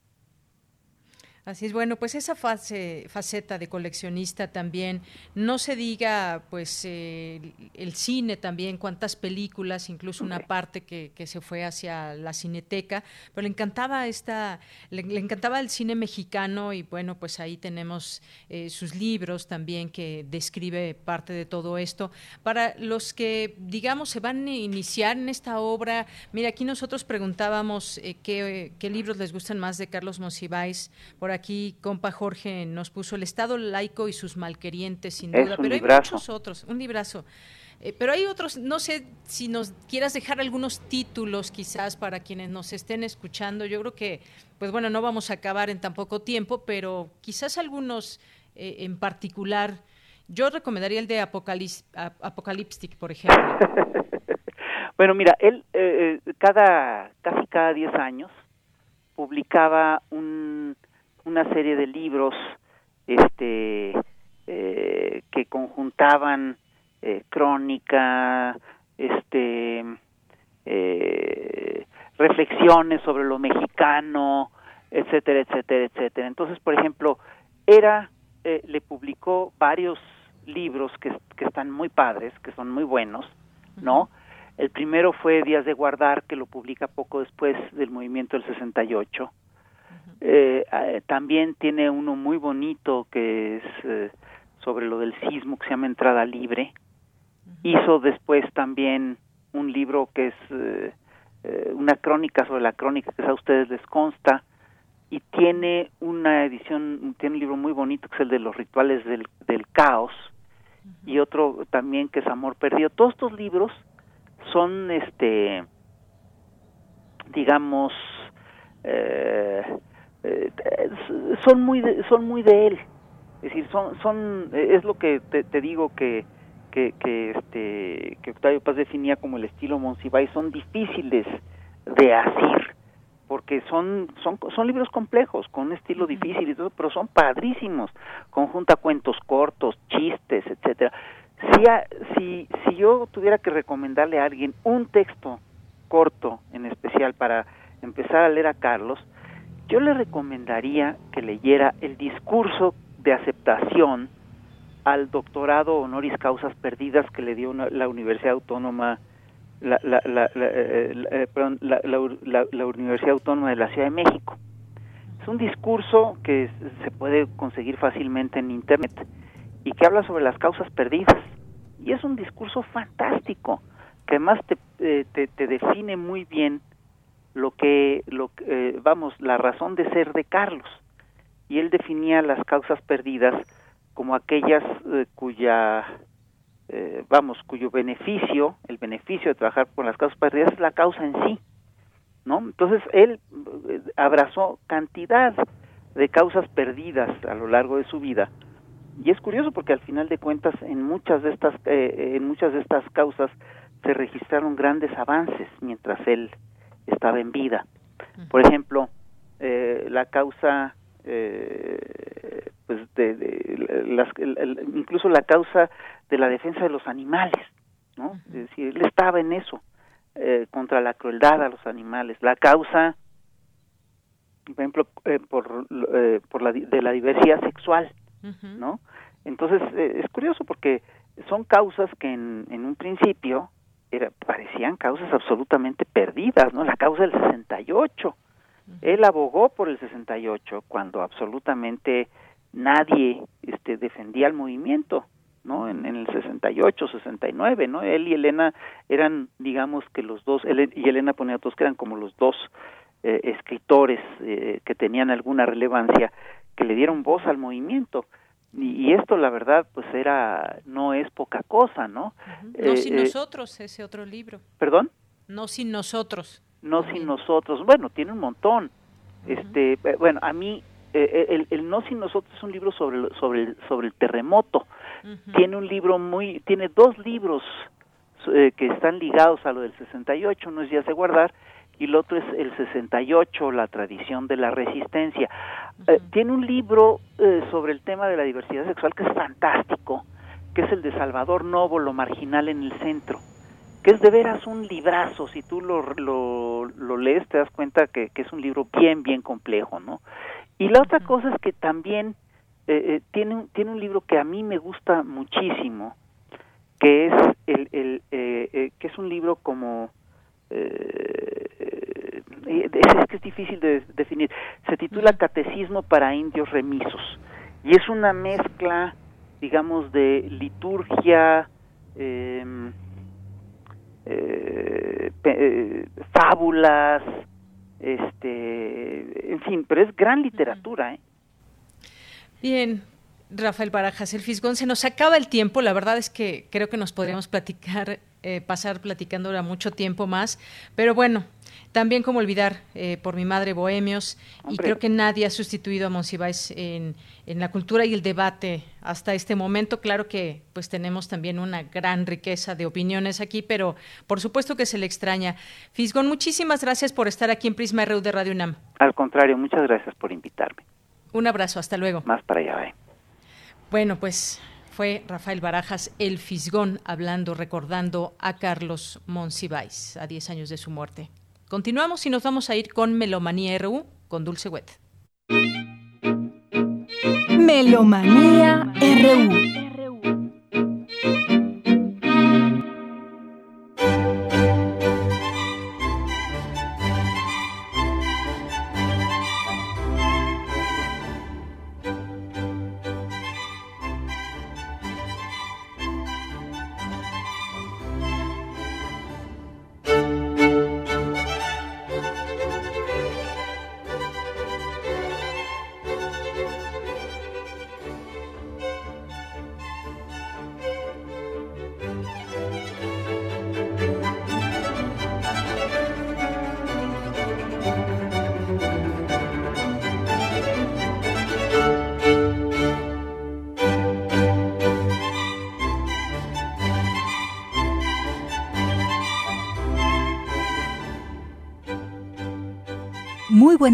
Así es, bueno, pues esa fase, faceta de coleccionista también, no se diga, pues, eh, el cine también, cuántas películas, incluso una parte que, que, se fue hacia la cineteca, pero le encantaba esta, le, encantaba el cine mexicano y bueno, pues ahí tenemos eh, sus libros también que describe parte de todo esto. Para los que, digamos, se van a iniciar en esta obra, mira, aquí nosotros preguntábamos eh, qué, qué, libros les gustan más de Carlos Monsiváis, por aquí, compa Jorge nos puso El Estado laico y sus malquerientes, sin duda, pero hay muchos otros, un librazo. Eh, pero hay otros, no sé si nos quieras dejar algunos títulos quizás para quienes nos estén escuchando. Yo creo que, pues bueno, no vamos a acabar en tan poco tiempo, pero quizás algunos eh, en particular. Yo recomendaría el de Apocaliptic, por ejemplo. bueno, mira, él eh, cada casi cada 10 años publicaba un una serie de libros este eh, que conjuntaban eh, crónica este eh, reflexiones sobre lo mexicano etcétera etcétera etcétera. Entonces por ejemplo era le publicó varios libros que, que están muy padres que son muy buenos no el primero fue Días de Guardar, que lo publica poco después del movimiento del 68. Eh, eh, también tiene uno muy bonito que es eh, sobre lo del sismo que se llama Entrada Libre. Hizo después también un libro que es eh, una crónica sobre la crónica que a ustedes les consta y tiene una edición, tiene un libro muy bonito que es el de los rituales del, del caos y otro también que es Amor Perdido. Todos estos libros son, este, digamos, eh, eh, son muy de, son muy de él. Es decir son son es lo que te, digo que que, que este que Octavio Paz definía como el estilo Monsiváis son difíciles de asir porque son son son libros complejos con un estilo difícil y todo pero son padrísimos. Conjunta cuentos cortos chistes etcétera. Si si si yo tuviera que recomendarle a alguien un texto corto en especial para empezar a leer a Carlos yo le recomendaría que leyera el discurso de aceptación al doctorado honoris causas perdidas que le dio la Universidad Autónoma la, la, Universidad Autónoma de la Ciudad de México. Es un discurso que se puede conseguir fácilmente en Internet y que habla sobre las causas perdidas. Y es un discurso fantástico, que además te, eh, te, te define muy bien lo que, lo, eh, vamos, la razón de ser de Carlos. Y él definía las causas perdidas como aquellas eh, cuya eh, vamos, cuyo beneficio, el beneficio de trabajar por las causas perdidas es la causa en sí, ¿no? Entonces él eh, abrazó cantidad de causas perdidas a lo largo de su vida y es curioso porque al final de cuentas en muchas de estas en muchas de estas causas se registraron grandes avances mientras él estaba en vida. Por ejemplo, eh, la causa eh, pues de, las, incluso la causa de la defensa de los animales, ¿no? Es decir, él estaba en eso eh, contra la crueldad a los animales, la causa por ejemplo eh, por eh, por la de la diversidad sexual, ¿no? Entonces eh, es curioso porque son causas que en, en un principio era, parecían causas absolutamente perdidas, ¿no? La causa del 68. Él abogó por el 68 cuando absolutamente nadie este, defendía el movimiento, ¿no? En, en, el 68, 69, ¿no? Él y Elena eran, digamos que los dos, él y Elena Poniatos que eran como los dos eh, escritores eh, que tenían alguna relevancia, que le dieron voz al movimiento. Y, esto, la verdad, pues era, no es poca cosa, ¿no? Uh -huh. No eh, sin nosotros, ese otro libro. ¿Perdón? No sin nosotros. No sin nosotros. Bueno, tiene un montón. Uh -huh. Este, bueno, a mí el, el, No sin nosotros es un libro sobre sobre el, sobre el terremoto. Uh -huh. Tiene un libro muy tiene dos libros eh, que están ligados a lo del 68, uno es Días de guardar y el otro es el 68, la tradición de la resistencia. Uh -huh. eh, tiene un libro eh, sobre el tema de la diversidad sexual que es fantástico, que es el de Salvador Novo, lo marginal en el centro que es de veras un librazo, si tú lo, lo, lo lees te das cuenta que, que, es un libro bien, bien complejo, ¿no? Y la otra cosa es que también eh, eh, tiene, tiene un libro que a mí me gusta muchísimo, que es, el, el eh que es un libro como... Eh, es que es difícil de definir. Se titula Catecismo para Indios Remisos. Y es una mezcla, digamos, de liturgia... Eh, eh, eh, fábulas, este, en fin, pero es gran literatura. ¿eh? Bien, Rafael Barajas, el Fisgón, se nos acaba el tiempo, la verdad es que creo que nos podríamos platicar, eh, pasar platicando ahora mucho tiempo más, pero bueno, también como olvidar eh, por mi madre Bohemios Hombre. y creo que nadie ha sustituido a Monsiváis en, en, la cultura y el debate hasta este momento. Claro que pues tenemos también una gran riqueza de opiniones aquí, pero por supuesto que se le extraña. Fisgón, muchísimas gracias por estar aquí en Prisma RU de Radio UNAM. Al contrario, muchas gracias por invitarme. Un abrazo, hasta luego. Más para allá, ¿eh? Bueno, pues fue Rafael Barajas el Fisgón hablando, recordando a Carlos Monsiváis a 10 años de su muerte. Continuamos y nos vamos a ir con Melomanía RU con Dulce Wet. Melomanía RU.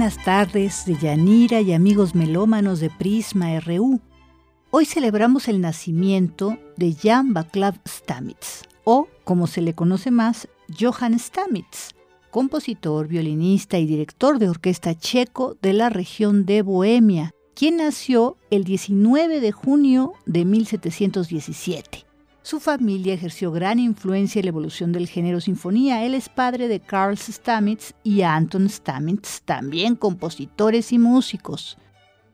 Buenas tardes de Yanira y amigos melómanos de Prisma RU. Hoy celebramos el nacimiento de Jan Vaclav Stamitz, o como se le conoce más, Johann Stamitz, compositor, violinista y director de orquesta checo de la región de Bohemia, quien nació el 19 de junio de 1717. Su familia ejerció gran influencia en la evolución del género sinfonía. Él es padre de Carl Stamitz y Anton Stamitz, también compositores y músicos.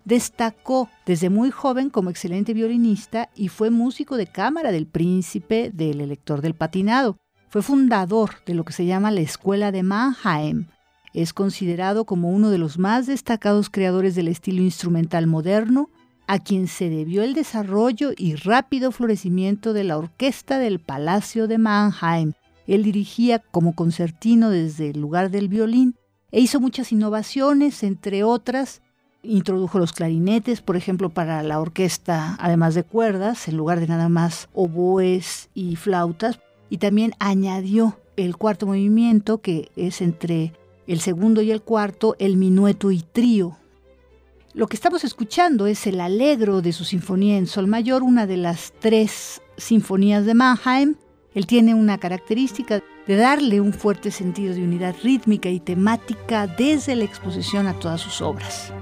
Destacó desde muy joven como excelente violinista y fue músico de cámara del príncipe del elector del patinado. Fue fundador de lo que se llama la Escuela de Mannheim. Es considerado como uno de los más destacados creadores del estilo instrumental moderno a quien se debió el desarrollo y rápido florecimiento de la orquesta del Palacio de Mannheim. Él dirigía como concertino desde el lugar del violín e hizo muchas innovaciones, entre otras, introdujo los clarinetes, por ejemplo, para la orquesta, además de cuerdas, en lugar de nada más oboes y flautas, y también añadió el cuarto movimiento, que es entre el segundo y el cuarto, el minueto y trío. Lo que estamos escuchando es el alegro de su sinfonía en sol mayor, una de las tres sinfonías de Mannheim. Él tiene una característica de darle un fuerte sentido de unidad rítmica y temática desde la exposición a todas sus obras.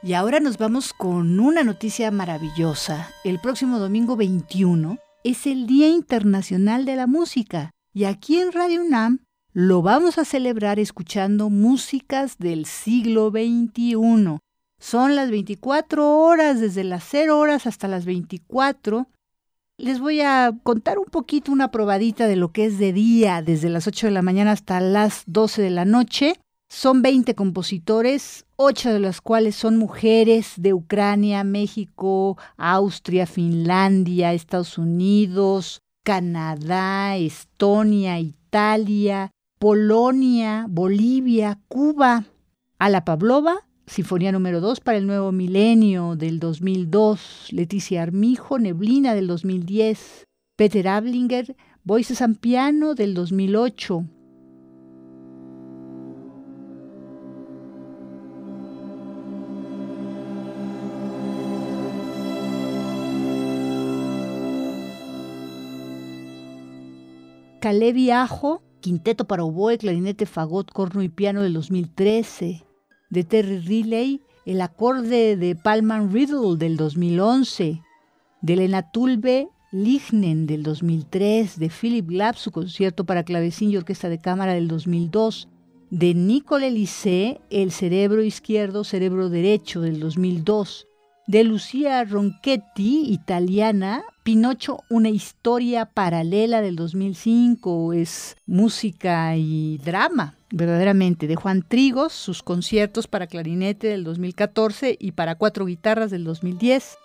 Y ahora nos vamos con una noticia maravillosa. El próximo domingo 21 es el Día Internacional de la Música y aquí en Radio UNAM lo vamos a celebrar escuchando músicas del siglo XXI. Son las 24 horas, desde las 0 horas hasta las 24. Les voy a contar un poquito una probadita de lo que es de día, desde las 8 de la mañana hasta las 12 de la noche. Son 20 compositores, ocho de las cuales son mujeres de Ucrania, México, Austria, Finlandia, Estados Unidos, Canadá, Estonia, Italia, Polonia, Bolivia, Cuba. Ala Pavlova, Sinfonía número 2 para el nuevo milenio del 2002, Leticia Armijo, Neblina del 2010, Peter Ablinger, Voices and Piano del 2008, Caleb Ajo, Quinteto para oboe, clarinete, fagot, corno y piano del 2013. De Terry Riley, El acorde de Palman Riddle del 2011. De Elena Tulbe, Lignen del 2003. De Philip Glapp, su concierto para clavecín y orquesta de cámara del 2002. De Nicole Elise, El cerebro izquierdo, cerebro derecho del 2002 de Lucia Ronchetti, italiana, Pinocho, una historia paralela del 2005, es música y drama, verdaderamente, de Juan Trigos, sus conciertos para clarinete del 2014 y para cuatro guitarras del 2010.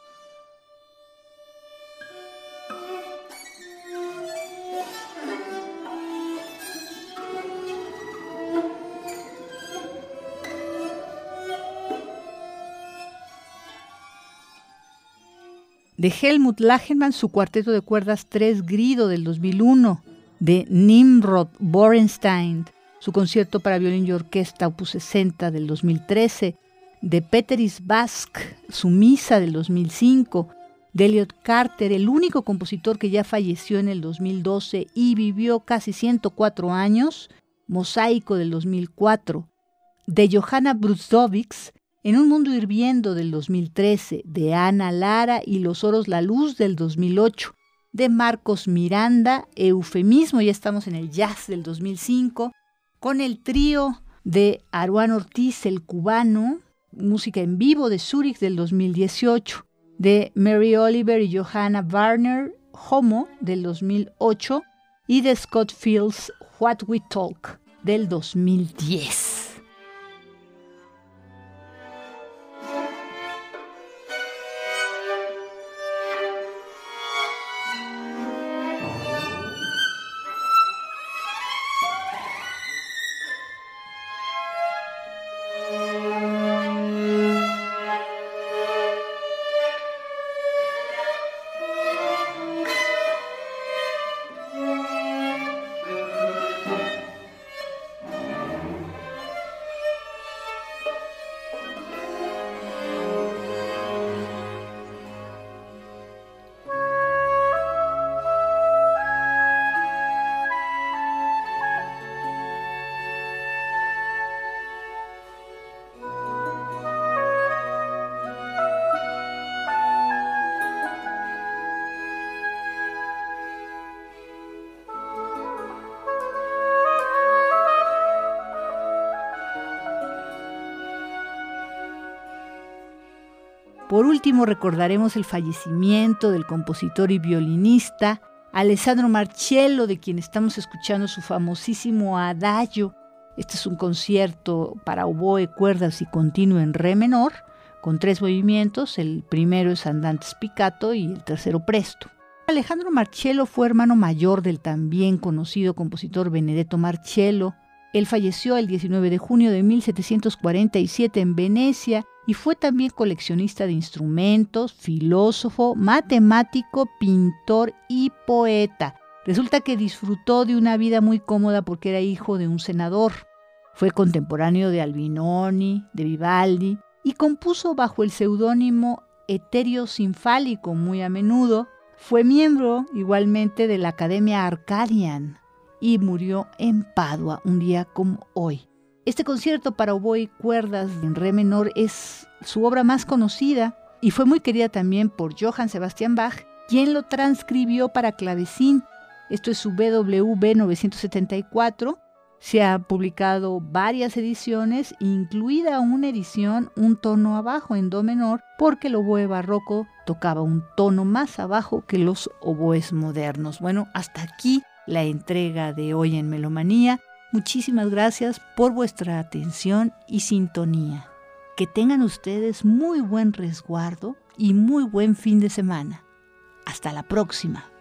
De Helmut Lachenmann su cuarteto de cuerdas 3 Grido del 2001, de Nimrod Borenstein su concierto para violín y orquesta opus 60 del 2013, de Peteris Bask su misa del 2005, de Elliot Carter, el único compositor que ya falleció en el 2012 y vivió casi 104 años, Mosaico del 2004, de Johanna Brusdovics, en un mundo hirviendo del 2013, de Ana Lara y Los Oros La Luz del 2008, de Marcos Miranda, Eufemismo, ya estamos en el jazz del 2005, con el trío de Aruán Ortiz, el cubano, música en vivo de Zurich del 2018, de Mary Oliver y Johanna Warner, Homo del 2008, y de Scott Fields, What We Talk del 2010. Por último, recordaremos el fallecimiento del compositor y violinista Alessandro Marcello, de quien estamos escuchando su famosísimo Adagio. Este es un concierto para oboe, cuerdas y continuo en re menor, con tres movimientos. El primero es andante spiccato y el tercero presto. Alejandro Marcello fue hermano mayor del también conocido compositor Benedetto Marcello. Él falleció el 19 de junio de 1747 en Venecia y fue también coleccionista de instrumentos, filósofo, matemático, pintor y poeta. Resulta que disfrutó de una vida muy cómoda porque era hijo de un senador. Fue contemporáneo de Albinoni, de Vivaldi y compuso bajo el seudónimo Eterio Sinfálico muy a menudo. Fue miembro igualmente de la Academia Arcadian y murió en Padua un día como hoy. Este concierto para oboe y cuerdas en re menor es su obra más conocida y fue muy querida también por Johann Sebastian Bach, quien lo transcribió para clavecín. Esto es su BWV 974. Se han publicado varias ediciones, incluida una edición un tono abajo en do menor, porque el oboe barroco tocaba un tono más abajo que los oboes modernos. Bueno, hasta aquí la entrega de hoy en Melomanía. Muchísimas gracias por vuestra atención y sintonía. Que tengan ustedes muy buen resguardo y muy buen fin de semana. Hasta la próxima.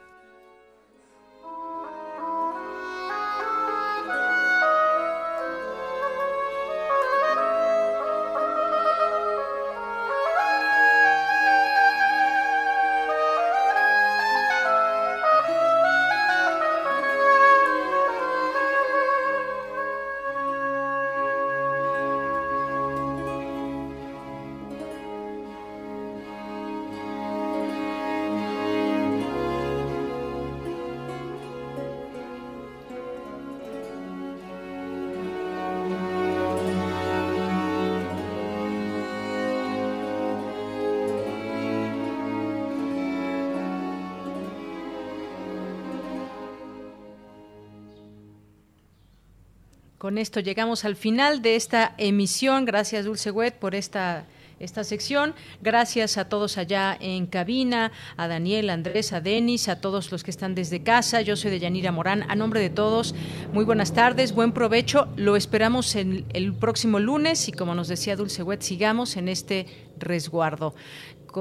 Con esto llegamos al final de esta emisión. Gracias, Dulce Wet, por esta esta sección. Gracias a todos allá en cabina, a Daniel, a Andrés, a Denis, a todos los que están desde casa. Yo soy de Yanira Morán. A nombre de todos, muy buenas tardes, buen provecho. Lo esperamos en el próximo lunes y como nos decía Dulce Wet, sigamos en este resguardo.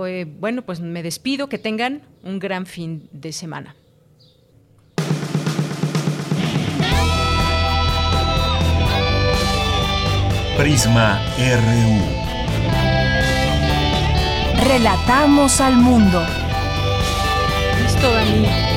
Eh, bueno, pues me despido. Que tengan un gran fin de semana. Prisma RU. Relatamos al mundo. Listo, Dani.